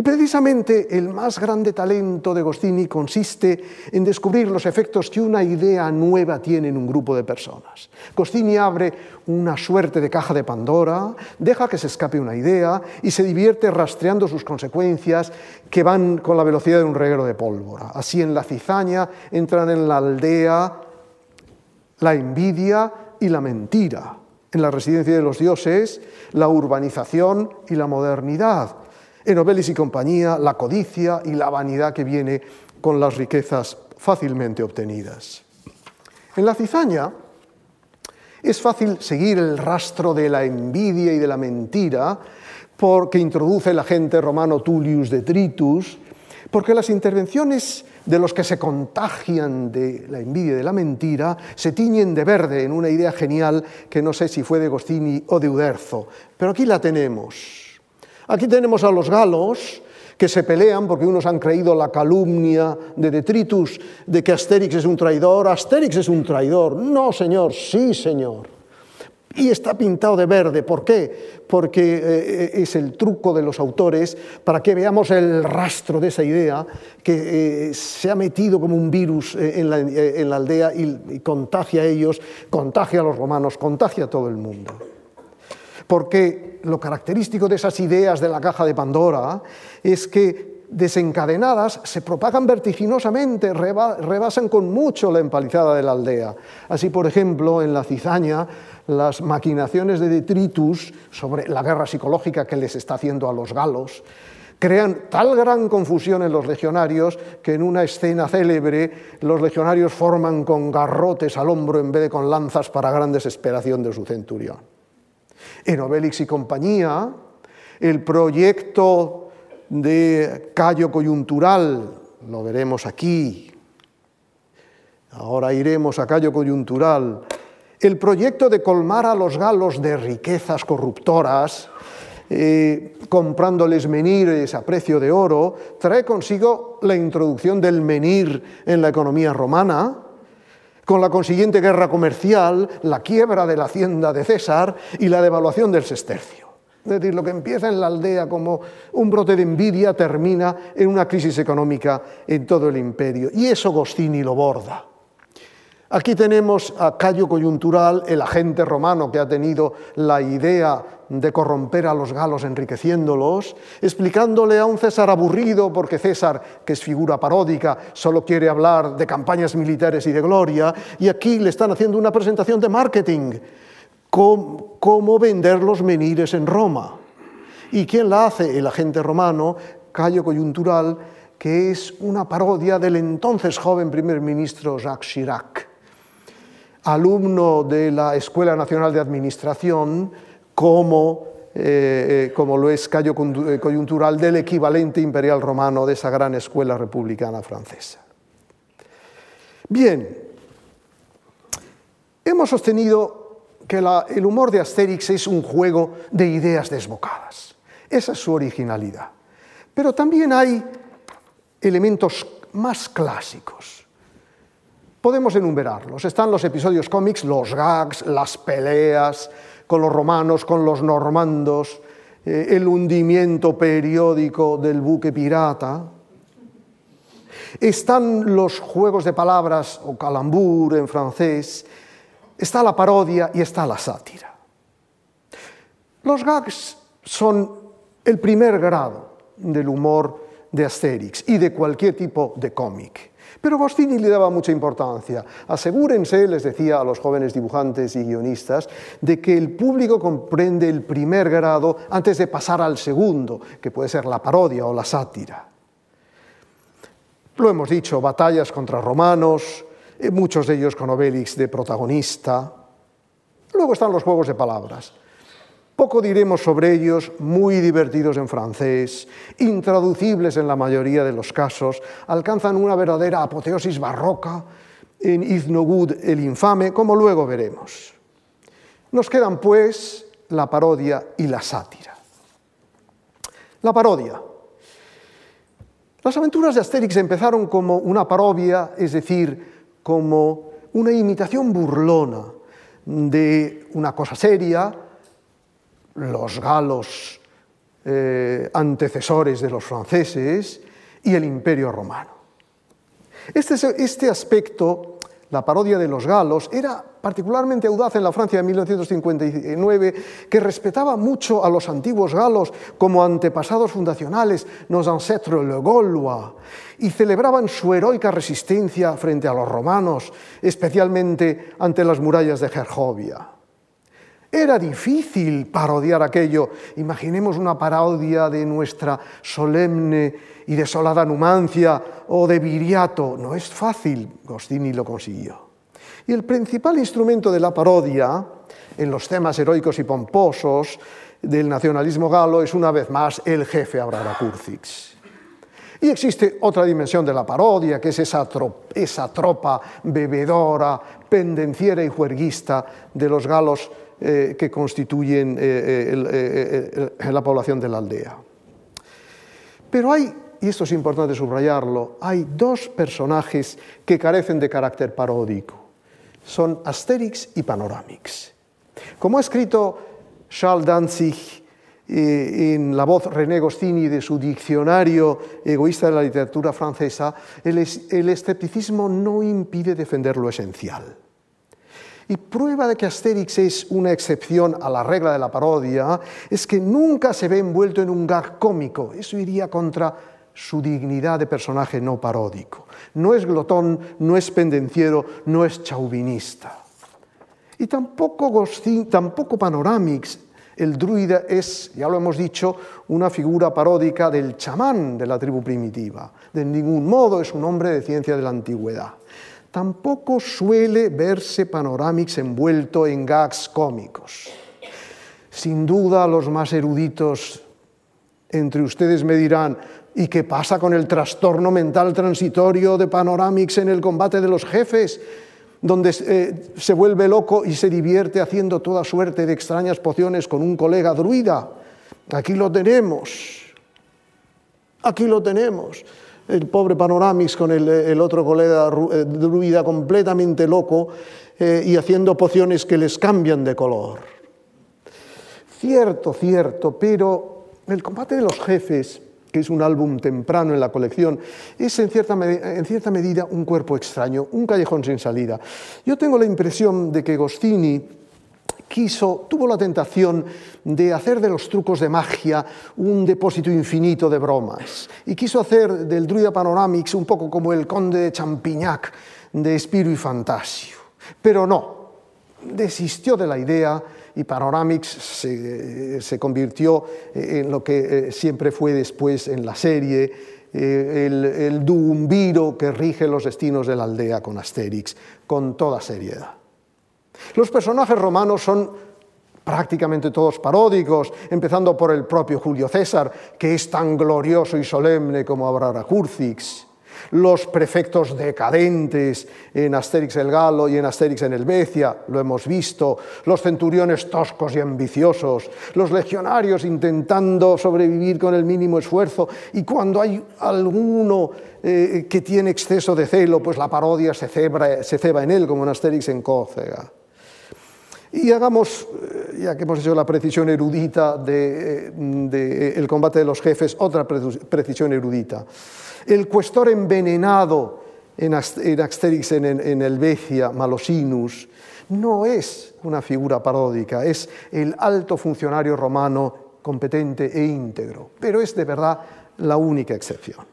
Y precisamente el más grande talento de Gostini consiste en descubrir los efectos que una idea nueva tiene en un grupo de personas. Gostini abre una suerte de caja de Pandora, deja que se escape una idea y se divierte rastreando sus consecuencias que van con la velocidad de un reguero de pólvora. Así en la cizaña entran en la aldea la envidia y la mentira. En la residencia de los dioses, la urbanización y la modernidad en Obelis y compañía, la codicia y la vanidad que viene con las riquezas fácilmente obtenidas. En la cizaña es fácil seguir el rastro de la envidia y de la mentira porque introduce el agente romano Tullius Detritus, porque las intervenciones de los que se contagian de la envidia y de la mentira se tiñen de verde en una idea genial que no sé si fue de Gostini o de Uderzo, pero aquí la tenemos. Aquí tenemos a los galos que se pelean porque unos han creído la calumnia de Detritus de que Asterix es un traidor. Asterix es un traidor. No, señor, sí, señor. Y está pintado de verde. ¿Por qué? Porque eh, es el truco de los autores para que veamos el rastro de esa idea que eh, se ha metido como un virus eh, en, la, aldea y contagia a ellos, contagia a los romanos, contagia a todo el mundo porque lo característico de esas ideas de la caja de Pandora es que desencadenadas se propagan vertiginosamente, rebasan con mucho la empalizada de la aldea. Así, por ejemplo, en la cizaña, las maquinaciones de detritus sobre la guerra psicológica que les está haciendo a los galos, crean tal gran confusión en los legionarios que en una escena célebre los legionarios forman con garrotes al hombro en vez de con lanzas para gran desesperación de su centurión. En Obélix y compañía, el proyecto de callo coyuntural, lo veremos aquí, ahora iremos a callo coyuntural, el proyecto de colmar a los galos de riquezas corruptoras, eh, comprándoles menires a precio de oro, trae consigo la introducción del menir en la economía romana, con la consiguiente guerra comercial, la quiebra de la hacienda de César y la devaluación del sestercio. Es decir, lo que empieza en la aldea como un brote de envidia termina en una crisis económica en todo el imperio. Y eso Gostini lo borda. Aquí tenemos a Cayo Coyuntural, el agente romano que ha tenido la idea de corromper a los galos enriqueciéndolos, explicándole a un César aburrido, porque César, que es figura paródica, solo quiere hablar de campañas militares y de gloria, y aquí le están haciendo una presentación de marketing, cómo, vender los menires en Roma. ¿Y quién la hace? El agente romano, Cayo Coyuntural, que es una parodia del entonces joven primer ministro Jacques Chirac alumno de la Escuela Nacional de Administración, como, eh, eh, como lo es Cayo eh, Coyuntural del equivalente imperial romano de esa gran escuela republicana francesa. Bien, hemos sostenido que el humor de Asterix es un juego de ideas desbocadas. Esa es su originalidad. Pero también hay elementos más clásicos Podemos enumerarlos. Están los episodios cómics, los gags, las peleas con los romanos, con los normandos, eh, el hundimiento periódico del buque pirata. Están los juegos de palabras o calambur en francés. Está la parodia y está la sátira. Los gags son el primer grado del humor de Asterix y de cualquier tipo de cómic. Pero Gostini le daba mucha importancia. Asegúrense, les decía a los jóvenes dibujantes y guionistas, de que el público comprende el primer grado antes de pasar al segundo, que puede ser la parodia o la sátira. Lo hemos dicho, batallas contra romanos, eh, muchos de ellos con Obélix de protagonista. Luego están los juegos de palabras. Poco diremos sobre ellos, muy divertidos en francés, intraducibles en la mayoría de los casos, alcanzan una verdadera apoteosis barroca en Iznogud el infame, como luego veremos. Nos quedan, pues, la parodia y la sátira. La parodia. Las aventuras de Asterix empezaron como una parodia, es decir, como una imitación burlona de una cosa seria, los galos eh, antecesores de los franceses y el imperio romano. Este, este, aspecto, la parodia de los galos, era particularmente audaz en la Francia de 1959, que respetaba mucho a los antiguos galos como antepasados fundacionales, nos ancêtres le Gaulois, y celebraban su heroica resistencia frente a los romanos, especialmente ante las murallas de Gergovia. Era difícil parodiar aquello. Imaginemos una parodia de nuestra solemne y desolada Numancia o de Viriato. No es fácil, Gostini lo consiguió. Y el principal instrumento de la parodia en los temas heroicos y pomposos del nacionalismo galo es una vez más el jefe Abrara Kurzix. Y existe otra dimensión de la parodia, que es esa tropa bebedora, pendenciera y juerguista de los galos eh, que constituyen eh, eh, la población de la aldea. Pero hay, y esto es importante subrayarlo, hay dos personajes que carecen de carácter paródico. Son Asterix y Panoramix. Como ha escrito Charles Danzig en la voz René Gostini de su diccionario egoísta de la literatura francesa, el escepticismo no impide defender lo esencial. Y prueba de que Asterix es una excepción a la regla de la parodia es que nunca se ve envuelto en un gag cómico. Eso iría contra su dignidad de personaje no paródico. No es glotón, no es pendenciero, no es chauvinista. Y tampoco, tampoco Panoramix, el druida, es, ya lo hemos dicho, una figura paródica del chamán de la tribu primitiva. De ningún modo es un hombre de ciencia de la antigüedad tampoco suele verse Panoramix envuelto en gags cómicos. Sin duda los más eruditos entre ustedes me dirán, ¿y qué pasa con el trastorno mental transitorio de Panoramix en el combate de los jefes? donde eh, se vuelve loco y se divierte haciendo toda suerte de extrañas pociones con un colega druida. Aquí lo tenemos. Aquí lo tenemos el pobre Panoramix con el, otro colega eh, druida completamente loco eh, y haciendo pociones que les cambian de color. Cierto, cierto, pero el combate de los jefes, que es un álbum temprano en la colección, es en cierta, en cierta medida un cuerpo extraño, un callejón sin salida. Yo tengo la impresión de que Gostini quiso, tuvo la tentación de hacer de los trucos de magia un depósito infinito de bromas y quiso hacer del druida Panoramix un poco como el conde de Champignac de Espiro y Fantasio. Pero no, desistió de la idea y Panoramix se, convirtió en lo que eh, siempre fue después en la serie, eh, el, el duumbiro que rige los destinos de la aldea con Asterix, con toda seriedad. Los personajes romanos son prácticamente todos paródicos, empezando por el propio Julio César, que es tan glorioso y solemne como Abrara Curcix, los prefectos decadentes en Asterix el Galo y en Asterix en Helvecia, lo hemos visto, los centuriones toscos y ambiciosos, los legionarios intentando sobrevivir con el mínimo esfuerzo. Y cuando hay alguno eh, que tiene exceso de celo, pues la parodia se, ceba en él, como en Asterix en Córcega. Y hagamos, eh, ya que hemos hecho la precisión erudita del de, el combate de los jefes, otra precisión erudita. El cuestor envenenado en Asterix en, en Malosinus, no es una figura paródica, es el alto funcionario romano competente e íntegro, pero es de verdad la única excepción.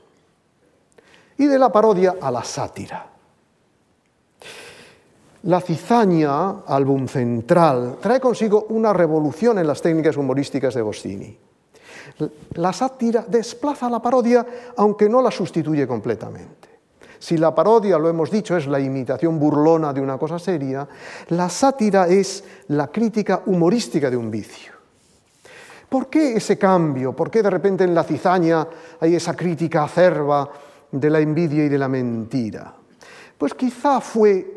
Y de la parodia a la sátira. La cizaña, álbum central, trae consigo una revolución en las técnicas humorísticas de Gostini. La sátira desplaza la parodia, aunque no la sustituye completamente. Si la parodia, lo hemos dicho, es la imitación burlona de una cosa seria, la sátira es la crítica humorística de un vicio. ¿Por qué ese cambio? ¿Por qué de repente en la cizaña hay esa crítica acerba de la envidia y de la mentira? Pues quizá fue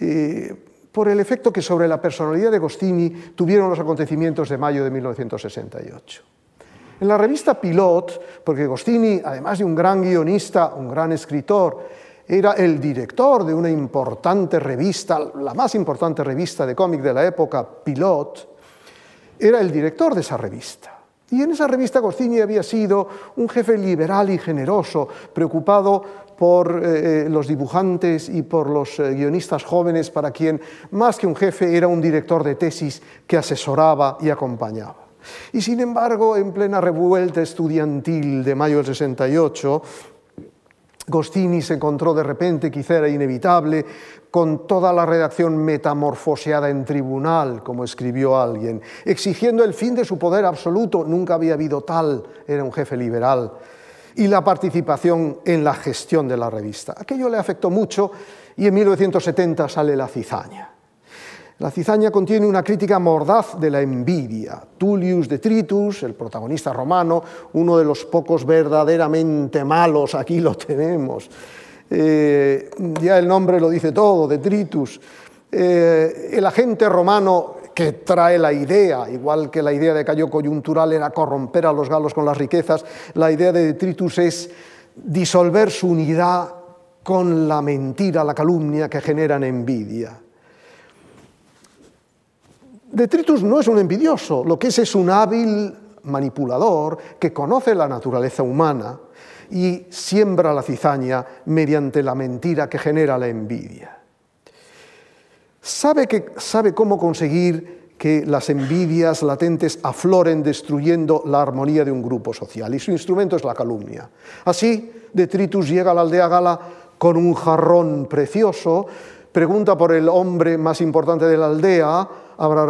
eh, por el efecto que sobre la personalidad de Gostini tuvieron los acontecimientos de mayo de 1968. En la revista Pilot, porque Gostini, además de un gran guionista, un gran escritor, era el director de una importante revista, la más importante revista de cómic de la época, Pilot, era el director de esa revista. Y en esa revista Gostini había sido un jefe liberal y generoso, preocupado por eh, eh, los dibujantes y por los eh, guionistas jóvenes, para quien más que un jefe era un director de tesis que asesoraba y acompañaba. Y sin embargo, en plena revuelta estudiantil de mayo del 68, Gostini se encontró de repente, quizá era inevitable, con toda la redacción metamorfoseada en tribunal, como escribió alguien, exigiendo el fin de su poder absoluto, nunca había habido tal, era un jefe liberal, y la participación en la gestión de la revista. Aquello le afectó mucho y en 1970 sale La cizaña. La cizaña contiene una crítica mordaz de la envidia. Tullius Detritus, el protagonista romano, uno de los pocos verdaderamente malos, aquí lo (laughs) tenemos. Eh, ya el nombre lo dice todo, Detritus. Eh, el agente romano que trae la idea, igual que la idea de Cayo Coyuntural era corromper a los galos con las riquezas, la idea de Detritus es disolver su unidad con la mentira, la calumnia que generan envidia. Detritus no es un envidioso, lo que es es un hábil manipulador que conoce la naturaleza humana y siembra la cizaña mediante la mentira que genera la envidia. Sabe, que, sabe cómo conseguir que las envidias latentes afloren destruyendo la armonía de un grupo social y su instrumento es la calumnia. Así, Detritus llega a la aldea gala con un jarrón precioso, pregunta por el hombre más importante de la aldea,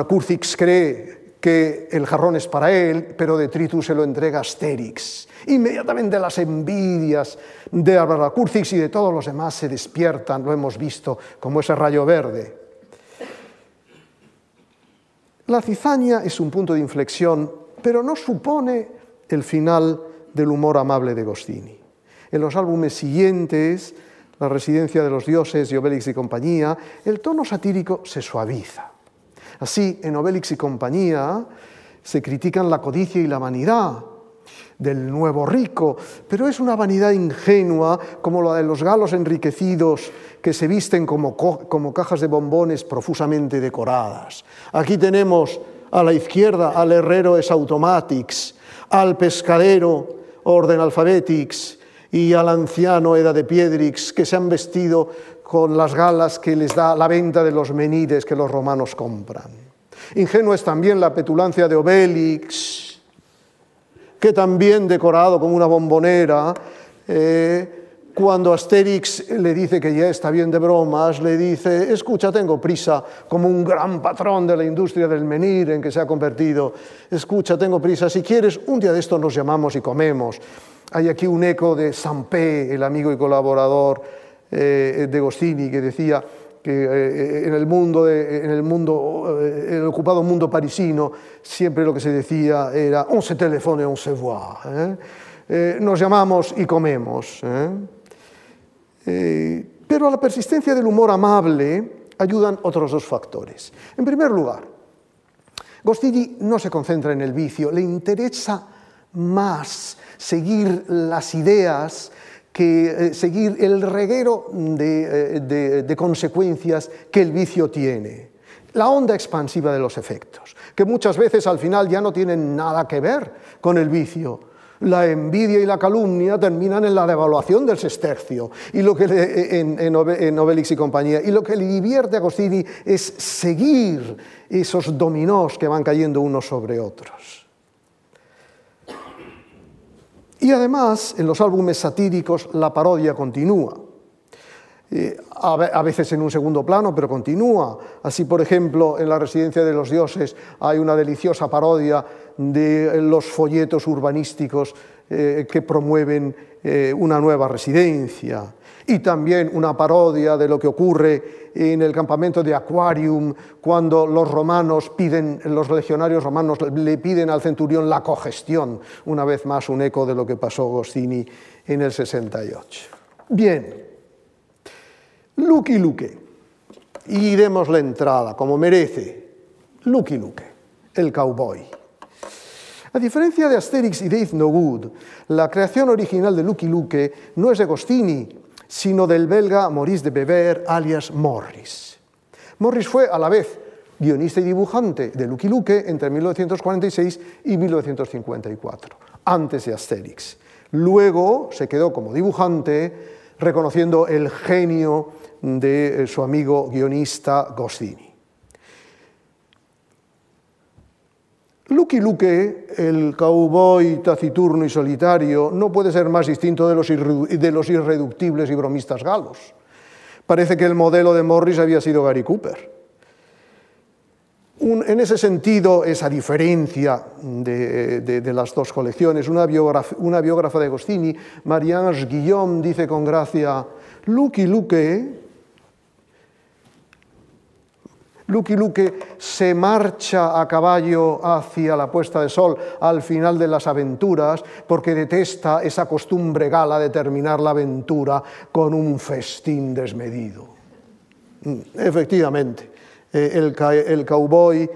Curcix cree que el jarrón es para él, pero Detritus se lo entrega a Asterix. Inmediatamente las envidias de Curcix y de todos los demás se despiertan, lo hemos visto, como ese rayo verde. La cizaña es un punto de inflexión, pero no supone el final del humor amable de Gostini. En los álbumes siguientes, La residencia de los dioses y Obélix y compañía, el tono satírico se suaviza. Así, en Obélix y compañía se critican la codicia y la vanidad del nuevo rico, pero es una vanidad ingenua como la de los galos enriquecidos que se visten como, como cajas de bombones profusamente decoradas. Aquí tenemos a la izquierda al herrero es automatics, al pescadero orden alphabetics y al anciano Eda de Piedrix que se han vestido con las galas que les da la venta de los menides que los romanos compran. Ingenua es también la petulancia de Obélix, que también decorado como una bombonera, eh, cuando Asterix le dice que ya está bien de bromas, le dice, escucha, tengo prisa, como un gran patrón de la industria del menir en que se ha convertido, escucha, tengo prisa, si quieres, un día de esto nos llamamos y comemos. Hay aquí un eco de Sampé, el amigo y colaborador eh, de Gostini, que decía que eh, en el mundo, en el mundo, eh, en el ocupado mundo parisino, siempre lo que se decía era on se téléphone, on se voit. nos llamamos y comemos. pero a la persistencia del humor amable ayudan otros dos factores. En primer lugar, Gostini no se concentra en el vicio, le interesa más seguir las ideas que eh, seguir el reguero de, eh, de consecuencias que el vicio tiene. La onda expansiva de los efectos, que muchas veces al final ya no tienen nada que ver con el vicio, la envidia y la calumnia terminan en la devaluación del sestercio y lo que en, en, Obelix y compañía. Y lo que le divierte a Agostini es seguir esos dominós que van cayendo unos sobre otros. Y además, en los álbumes satíricos, la parodia continúa. Eh, a veces en un segundo plano, pero continúa. Así, por ejemplo, en la Residencia de los Dioses hay una deliciosa parodia de los folletos urbanísticos eh, que promueven eh, una nueva residencia y también una parodia de lo que ocurre en el campamento de Aquarium cuando los romanos piden, los legionarios romanos le piden al centurión la cogestión, una vez más un eco de lo que pasó Goscini en el 68. Bien, Lucky Luque, y demos la entrada como merece, Lucky Luque, el cowboy. A diferencia de Asterix y Dave No la creación original de Lucky Luke no es de Gostini, sino del belga Maurice de Bever, alias Morris. Morris fue a la vez guionista y dibujante de Lucky Luke entre 1946 y 1954, antes de Asterix. Luego se quedó como dibujante, reconociendo el genio de su amigo guionista Gostini. Lucky Luke, el cowboy taciturno y solitario, no puede ser más distinto de los, irreductibles y bromistas galos. Parece que el modelo de Morris había sido Gary Cooper. en ese sentido, esa diferencia de, las dos colecciones, una, una biógrafa de Agostini, Marianne Guillaume, dice con gracia, Lucky Luke Lucky Luke se marcha a caballo hacia la puesta de sol al final de las aventuras porque detesta esa costumbre gala de terminar la aventura con un festín desmedido. Mm, efectivamente, eh, el, cowboy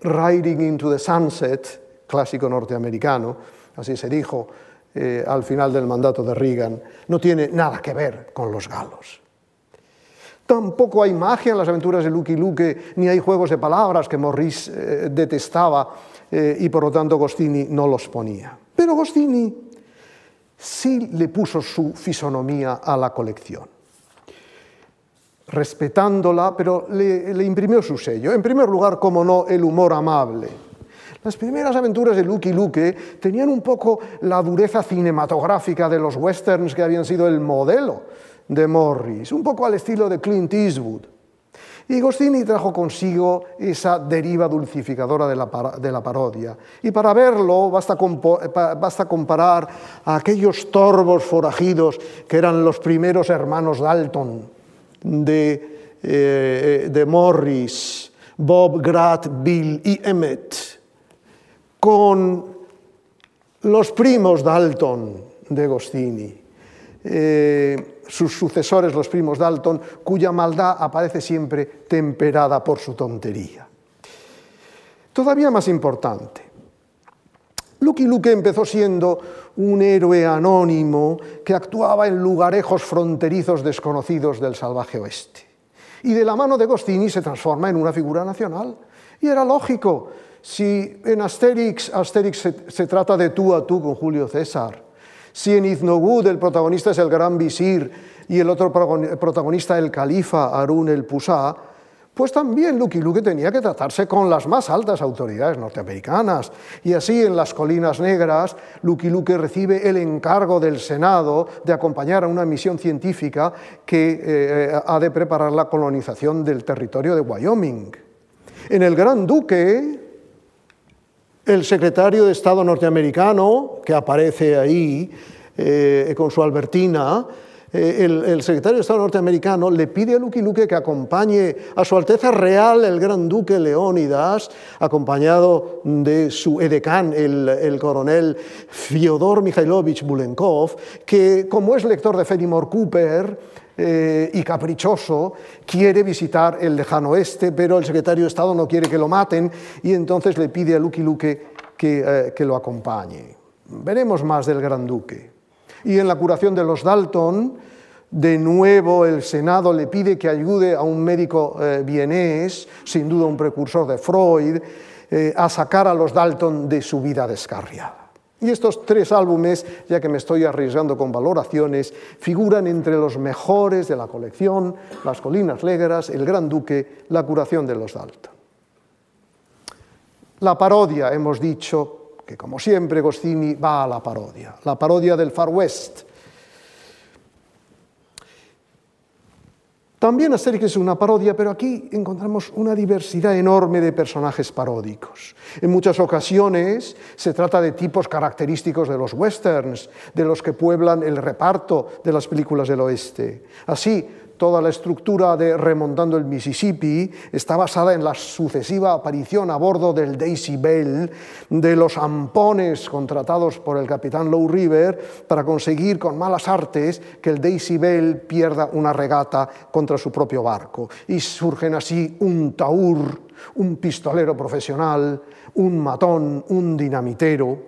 riding into the sunset, clásico norteamericano, así se dijo eh, al final del mandato de Reagan, no tiene nada que ver con los galos. Tampoco hay magia en las aventuras de Lucky Luke, ni hay juegos de palabras que Morris eh, detestaba eh, y por lo tanto Gostini no los ponía. Pero Gostini sí le puso su fisonomía a la colección, respetándola, pero le, le imprimió su sello. En primer lugar, como no, el humor amable. Las primeras aventuras de Lucky Luke tenían un poco la dureza cinematográfica de los westerns que habían sido el modelo de Morris, un poco al estilo de Clint Eastwood. Y Gostini trajo consigo esa deriva dulcificadora de la, parodia. Y para verlo basta, basta, comparar a aquellos torbos forajidos que eran los primeros hermanos Dalton de, eh, de Morris, Bob, Grat, Bill y Emmett, con los primos Dalton de Gostini. Eh, sus sucesores, los primos Dalton, cuya maldad aparece siempre temperada por su tontería. Todavía más importante, Lucky Luke empezó siendo un héroe anónimo que actuaba en lugarejos fronterizos desconocidos del salvaje oeste. Y de la mano de Gostini se transforma en una figura nacional. Y era lógico, si en Asterix, Asterix se, trata de tú a tú con Julio César, si en Iznogud el protagonista es el gran visir y el otro protagonista el califa Harun el Pusá, pues también Lucky Luke tenía que tratarse con las más altas autoridades norteamericanas. Y así en las Colinas Negras, Lucky Luke recibe el encargo del Senado de acompañar a una misión científica que eh, ha de preparar la colonización del territorio de Wyoming. En el Gran Duque, el secretario de Estado norteamericano, que aparece ahí eh, con su Albertina, eh, el, secretario de Estado norteamericano le pide a Lucky Luke que acompañe a su Alteza Real, el Gran Duque Leónidas, acompañado de su edecán, el, coronel Fyodor Mikhailovich Bulenkov, que como es lector de Fenimore Cooper, eh, y caprichoso, quiere visitar el lejano oeste, pero el secretario de Estado no quiere que lo maten y entonces le pide a Lucky Luke que, eh, que lo acompañe. Veremos más del Gran Duque. Y en la curación de los Dalton, de nuevo el Senado le pide que ayude a un médico eh, vienés, sin duda un precursor de Freud, eh, a sacar a los Dalton de su vida descarriada. Y estos tres álbumes, ya que me estoy arriesgando con valoraciones, figuran entre los mejores de la colección, Las Colinas Negras, El Gran Duque, La curación de los Dalton. La parodia, hemos dicho, que como siempre Goscinny va a la parodia, la parodia del Far West. También Asterix es una parodia, pero aquí encontramos una diversidad enorme de personajes paródicos. En muchas ocasiones se trata de tipos característicos de los westerns, de los que pueblan el reparto de las películas del oeste. Así, toda la estructura de Remontando el Mississippi está basada en la sucesiva aparición a bordo del Daisy Bell de los ampones contratados por el capitán Low River para conseguir con malas artes que el Daisy Bell pierda una regata contra su propio barco. Y surgen así un taur, un pistolero profesional, un matón, un dinamitero.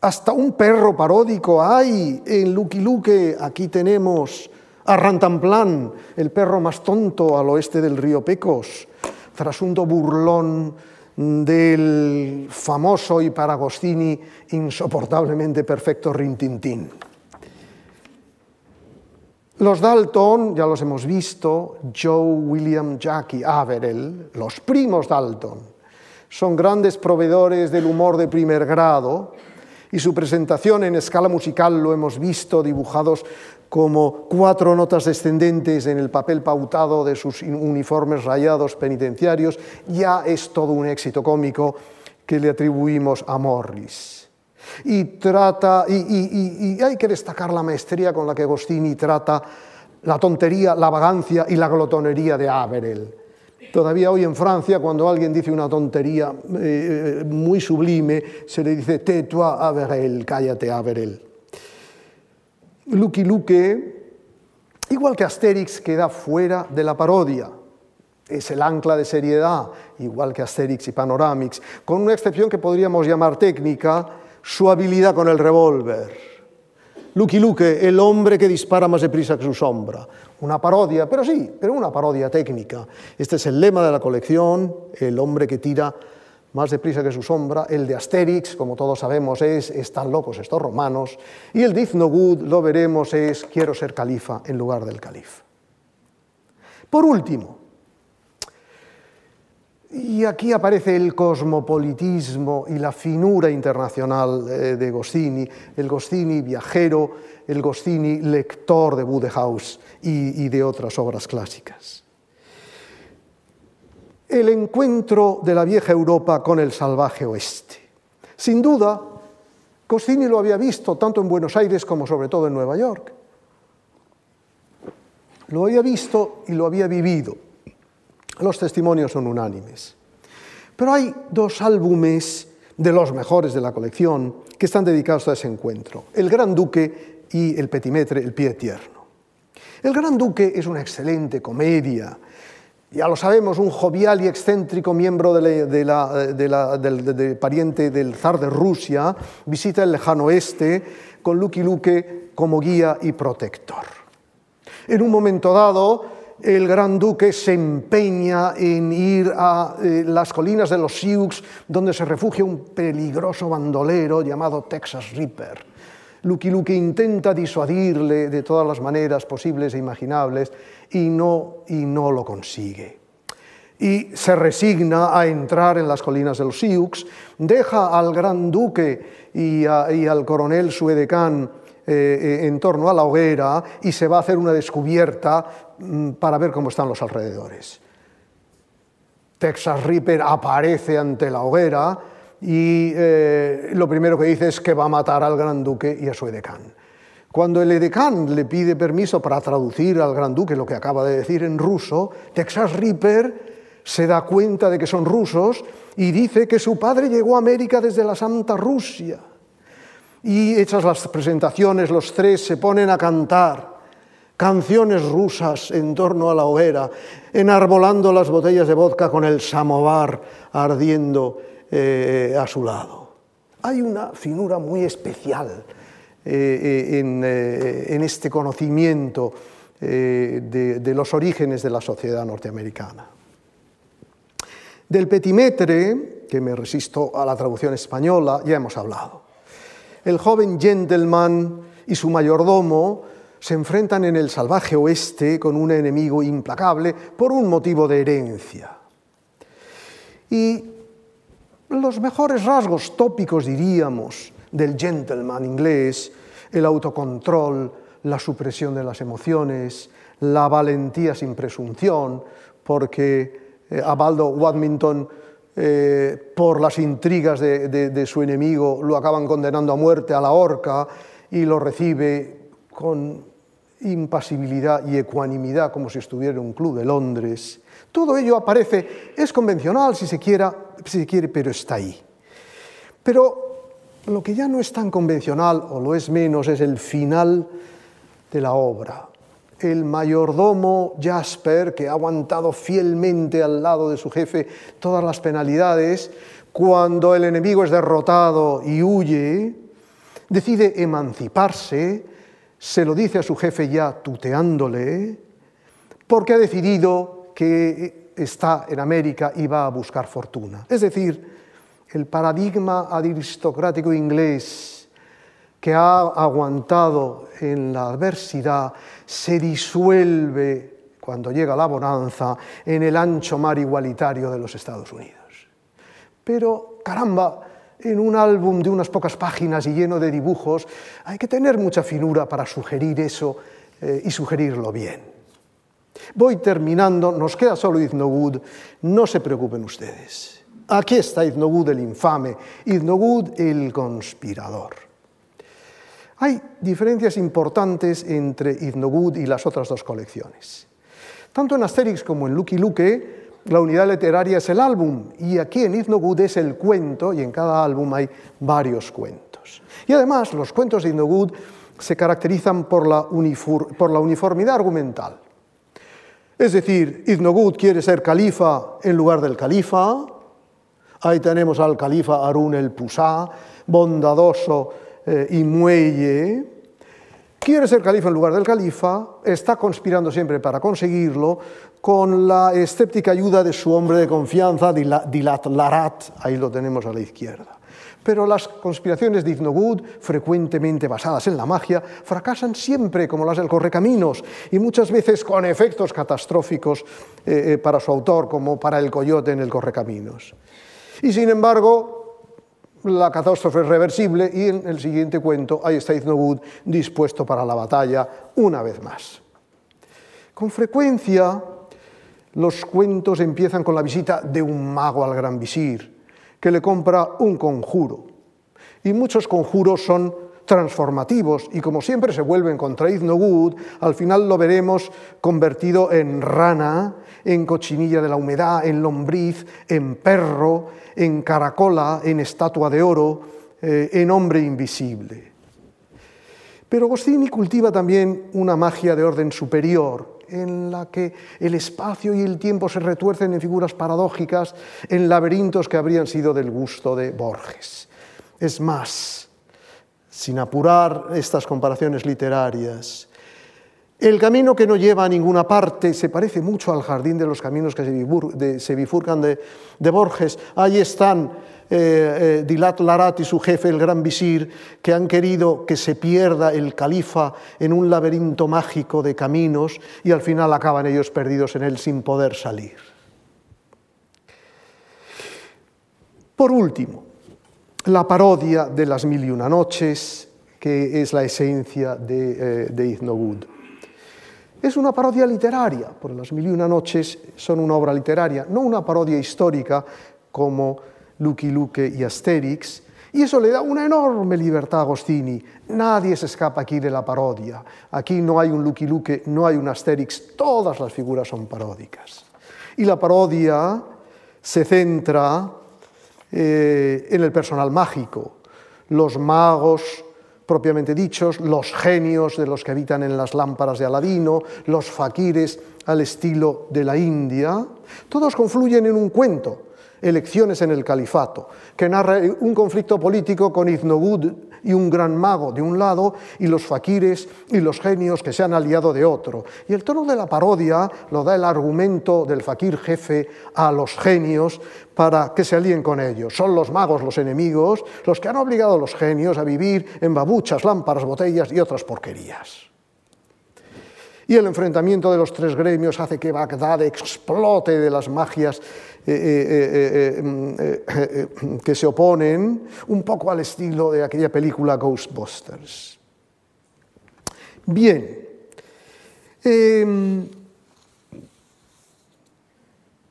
Hasta un perro paródico hay en Lucky Luke. Aquí tenemos a el perro más tonto al oeste del río Pecos, trasunto burlón del famoso y para Agostini insoportablemente perfecto Rintintín. Los Dalton, ya los hemos visto, Joe, William, Jackie, Averill, los primos Dalton, son grandes proveedores del humor de primer grado y su presentación en escala musical lo hemos visto dibujados como cuatro notas descendentes en el papel pautado de sus uniformes rayados penitenciarios, ya es todo un éxito cómico que le atribuimos a Morris. Y, trata, y, hay que destacar la maestría con la que Agostini trata la tontería, la vagancia y la glotonería de Averell. Todavía hoy en Francia, cuando alguien dice una tontería eh, muy sublime, se le dice tais-toi Averell, cállate Averell. Lucky Luke, igual que Asterix, queda fuera de la parodia. Es el ancla de seriedad, igual que Asterix y Panoramix, con una excepción que podríamos llamar técnica, su habilidad con el revólver. Lucky Luke, el hombre que dispara más deprisa que su sombra. Una parodia, pero sí, pero una parodia técnica. Este es el lema de la colección, el hombre que tira más deprisa que su sombra. El de Asterix, como todos sabemos, es Están locos estos romanos. Y el de Good, lo veremos, es Quiero ser califa en lugar del califa. Por último, y aquí aparece el cosmopolitismo y la finura internacional eh, de Goscinny, el Goscinny viajero, el Goscinny lector de Budehaus y de otras obras clásicas el encuentro de la vieja Europa con el salvaje oeste. Sin duda, Coscini lo había visto tanto en Buenos Aires como sobre todo en Nueva York. Lo había visto y lo había vivido. Los testimonios son unánimes. Pero hay dos álbumes de los mejores de la colección que están dedicados a ese encuentro, El Gran Duque y El Petimetre, El Pie Tierno. El Gran Duque es una excelente comedia ya lo sabemos, un jovial y excéntrico miembro del pariente del zar de Rusia, visita el lejano oeste con Lucky Luke como guía y protector. En un momento dado, el gran duque se empeña en ir a eh, las colinas de los Sioux, donde se refugia un peligroso bandolero llamado Texas Ripper. Lucky Luke intenta disuadirle de todas las maneras posibles e imaginables y no, y no lo consigue. Y se resigna a entrar en las colinas de los Sioux, deja al gran duque y, al coronel Suedecán eh, eh, en torno a la hoguera y se va a hacer una descubierta mm, para ver cómo están los alrededores. Texas Ripper aparece ante la hoguera y eh, lo primero que dice es que va a matar al gran duque y a su edecán. Cuando el edecán le pide permiso para traducir al gran duque lo que acaba de decir en ruso, Texas Ripper se da cuenta de que son rusos y dice que su padre llegó a América desde la Santa Rusia y hechas las presentaciones, los tres se ponen a cantar canciones rusas en torno a la hoguera, enarbolando las botellas de vodka con el samovar ardiendo eh, a su lado. Hay una finura muy especial eh, eh, en, este conocimiento de, los orígenes de la sociedad norteamericana. Del petimetre, que me resisto a la traducción española, ya hemos hablado el joven gentleman y su mayordomo se enfrentan en el salvaje oeste con un enemigo implacable por un motivo de herencia. Y los mejores rasgos tópicos, diríamos, del gentleman inglés, el autocontrol, la supresión de las emociones, la valentía sin presunción, porque eh, Abaldo Wadminton eh, por las intrigas de, su enemigo, lo acaban condenando a muerte, a la horca, y lo recibe con impasibilidad y ecuanimidad, como si estuviera en un club de Londres. Todo ello aparece, es convencional si se, quiera, si quiere, pero está ahí. Pero lo que ya no es tan convencional, o lo es menos, es el final de la obra el mayordomo Jasper, que ha aguantado fielmente al lado de su jefe todas las penalidades, cuando el enemigo es derrotado y huye, decide emanciparse, se lo dice a su jefe ya tuteándole, porque ha decidido que está en América y va a buscar fortuna. Es decir, el paradigma aristocrático inglés que ha aguantado en la adversidad se disuelve cuando llega la bonanza en el ancho mar igualitario de los Estados Unidos. Pero, caramba, en un álbum de unas pocas páginas y lleno de dibujos, hay que tener mucha finura para sugerir eso eh, y sugerirlo bien. Voy terminando, nos queda solo Iznogud, no se preocupen ustedes. Aquí está Iznogud el infame, Iznogud el conspirador. Hay diferencias importantes entre Iznogud y las otras dos colecciones. Tanto en Asterix como en Lucky Luke, la unidad literaria es el álbum, y aquí en Iznogud es el cuento, y en cada álbum hay varios cuentos. Y además, los cuentos de Iznogud se caracterizan por la, por la uniformidad argumental. Es decir, Iznogud quiere ser califa en lugar del califa. Ahí tenemos al califa Harun el Pusá, bondadoso eh, y muelle, quiere ser califa en lugar del califa, está conspirando siempre para conseguirlo, con la escéptica ayuda de su hombre de confianza, Dilat Larat, ahí lo tenemos a la izquierda. Pero las conspiraciones de Iznogud, frecuentemente basadas en la magia, fracasan siempre como las del Correcaminos y muchas veces con efectos catastróficos eh, eh, para su autor, como para el coyote en el Correcaminos. Y sin embargo, la catástrofe es reversible y en el siguiente cuento ahí está Iznogud dispuesto para la batalla una vez más. Con frecuencia los cuentos empiezan con la visita de un mago al gran visir que le compra un conjuro. Y muchos conjuros son transformativos y como siempre se vuelven contra Iznogud, al final lo veremos convertido en rana, en cochinilla de la humedad, en lombriz, en perro, en caracola, en estatua de oro, eh, en hombre invisible. Pero Gostini cultiva también una magia de orden superior, en la que el espacio y el tiempo se retuercen en figuras paradójicas, en laberintos que habrían sido del gusto de Borges. Es más, sin apurar estas comparaciones literarias, El camino que no lleva a ninguna parte se parece mucho al jardín de los caminos que se bifurcan de, Borges. Ahí están eh, eh, Dilat Larat y su jefe, el gran visir, que han querido que se pierda el califa en un laberinto mágico de caminos y al final acaban ellos perdidos en él sin poder salir. Por último, la parodia de las mil y una noches, que es la esencia de, eh, de es una parodia literaria, porque Las Mil y Una Noches son una obra literaria, no una parodia histórica como Lucky Luke y Asterix, y eso le da una enorme libertad a Agostini. Nadie se escapa aquí de la parodia. Aquí no hay un Lucky Luke, no hay un Asterix, todas las figuras son paródicas. Y la parodia se centra eh, en el personal mágico. Los magos propiamente dichos, los genios de los que habitan en las lámparas de Aladino, los faquires al estilo de la India, todos confluyen en un cuento, Elecciones en el Califato, que narra un conflicto político con Iznogud y un gran mago de un lado y los faquires y los genios que se han aliado de otro. Y el tono de la parodia lo da el argumento del faquir jefe a los genios para que se alíen con ellos. Son los magos los enemigos, los que han obligado a los genios a vivir en babuchas, lámparas, botellas y otras porquerías. Y el enfrentamiento de los tres gremios hace que Bagdad explote de las magias eh, eh, eh, que se oponen, un poco al estilo de aquella película Ghostbusters. Bien. Em,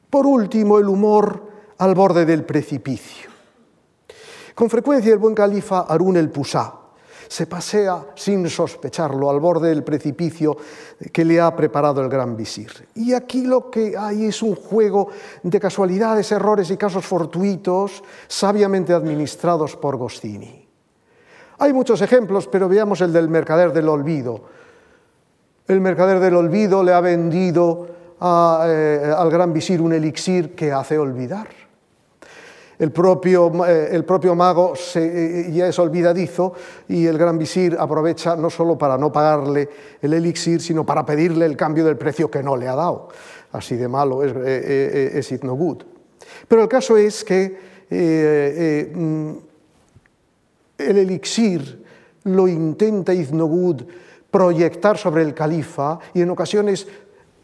por último, el humor al borde del precipicio. Con frecuencia el buen califa Harun el Pusá se pasea sin sospecharlo al borde del precipicio que le ha preparado el gran visir. Y aquí lo que hay es un juego de casualidades, errores y casos fortuitos sabiamente administrados por Gostini. Hay muchos ejemplos, pero veamos el del mercader del olvido. El mercader del olvido le ha vendido eh, al gran visir un elixir que hace olvidar el propio, eh, el propio mago se, eh, ya es olvidadizo y el gran visir aprovecha no solo para no pagarle el elixir, sino para pedirle el cambio del precio que no le ha dado. Así de malo es, eh, es it no good. Pero el caso es que mm, el elixir lo intenta Iznogud proyectar sobre el califa y en ocasiones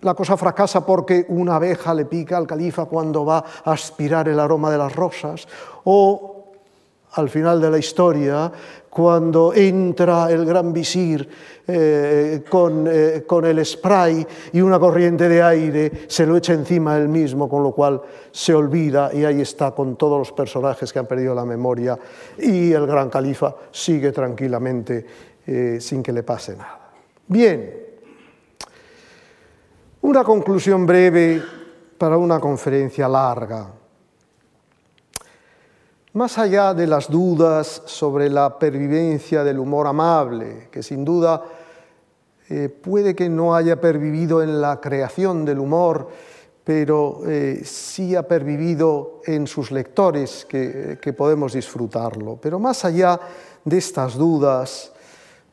la cosa fracasa porque una abeja le pica al califa cuando va a aspirar el aroma de las rosas, o al final de la historia, cuando entra el gran visir eh, con, eh, con, el spray y una corriente de aire se lo echa encima él mismo, con lo cual se olvida y ahí está con todos los personajes que han perdido la memoria y el gran califa sigue tranquilamente eh, sin que le pase nada. Bien, una conclusión breve para una conferencia larga. Más allá de las dudas sobre la pervivencia del humor amable, que sin duda eh, puede que no haya pervivido en la creación del humor, pero eh, sí ha pervivido en sus lectores que, que podemos disfrutarlo. Pero más allá de estas dudas,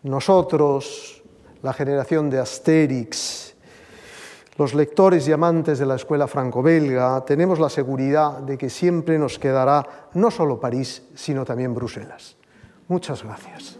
nosotros, la generación de Asterix, los lectores y amantes de la escuela franco-belga tenemos la seguridad de que siempre nos quedará no solo París, sino también Bruselas. Muchas gracias.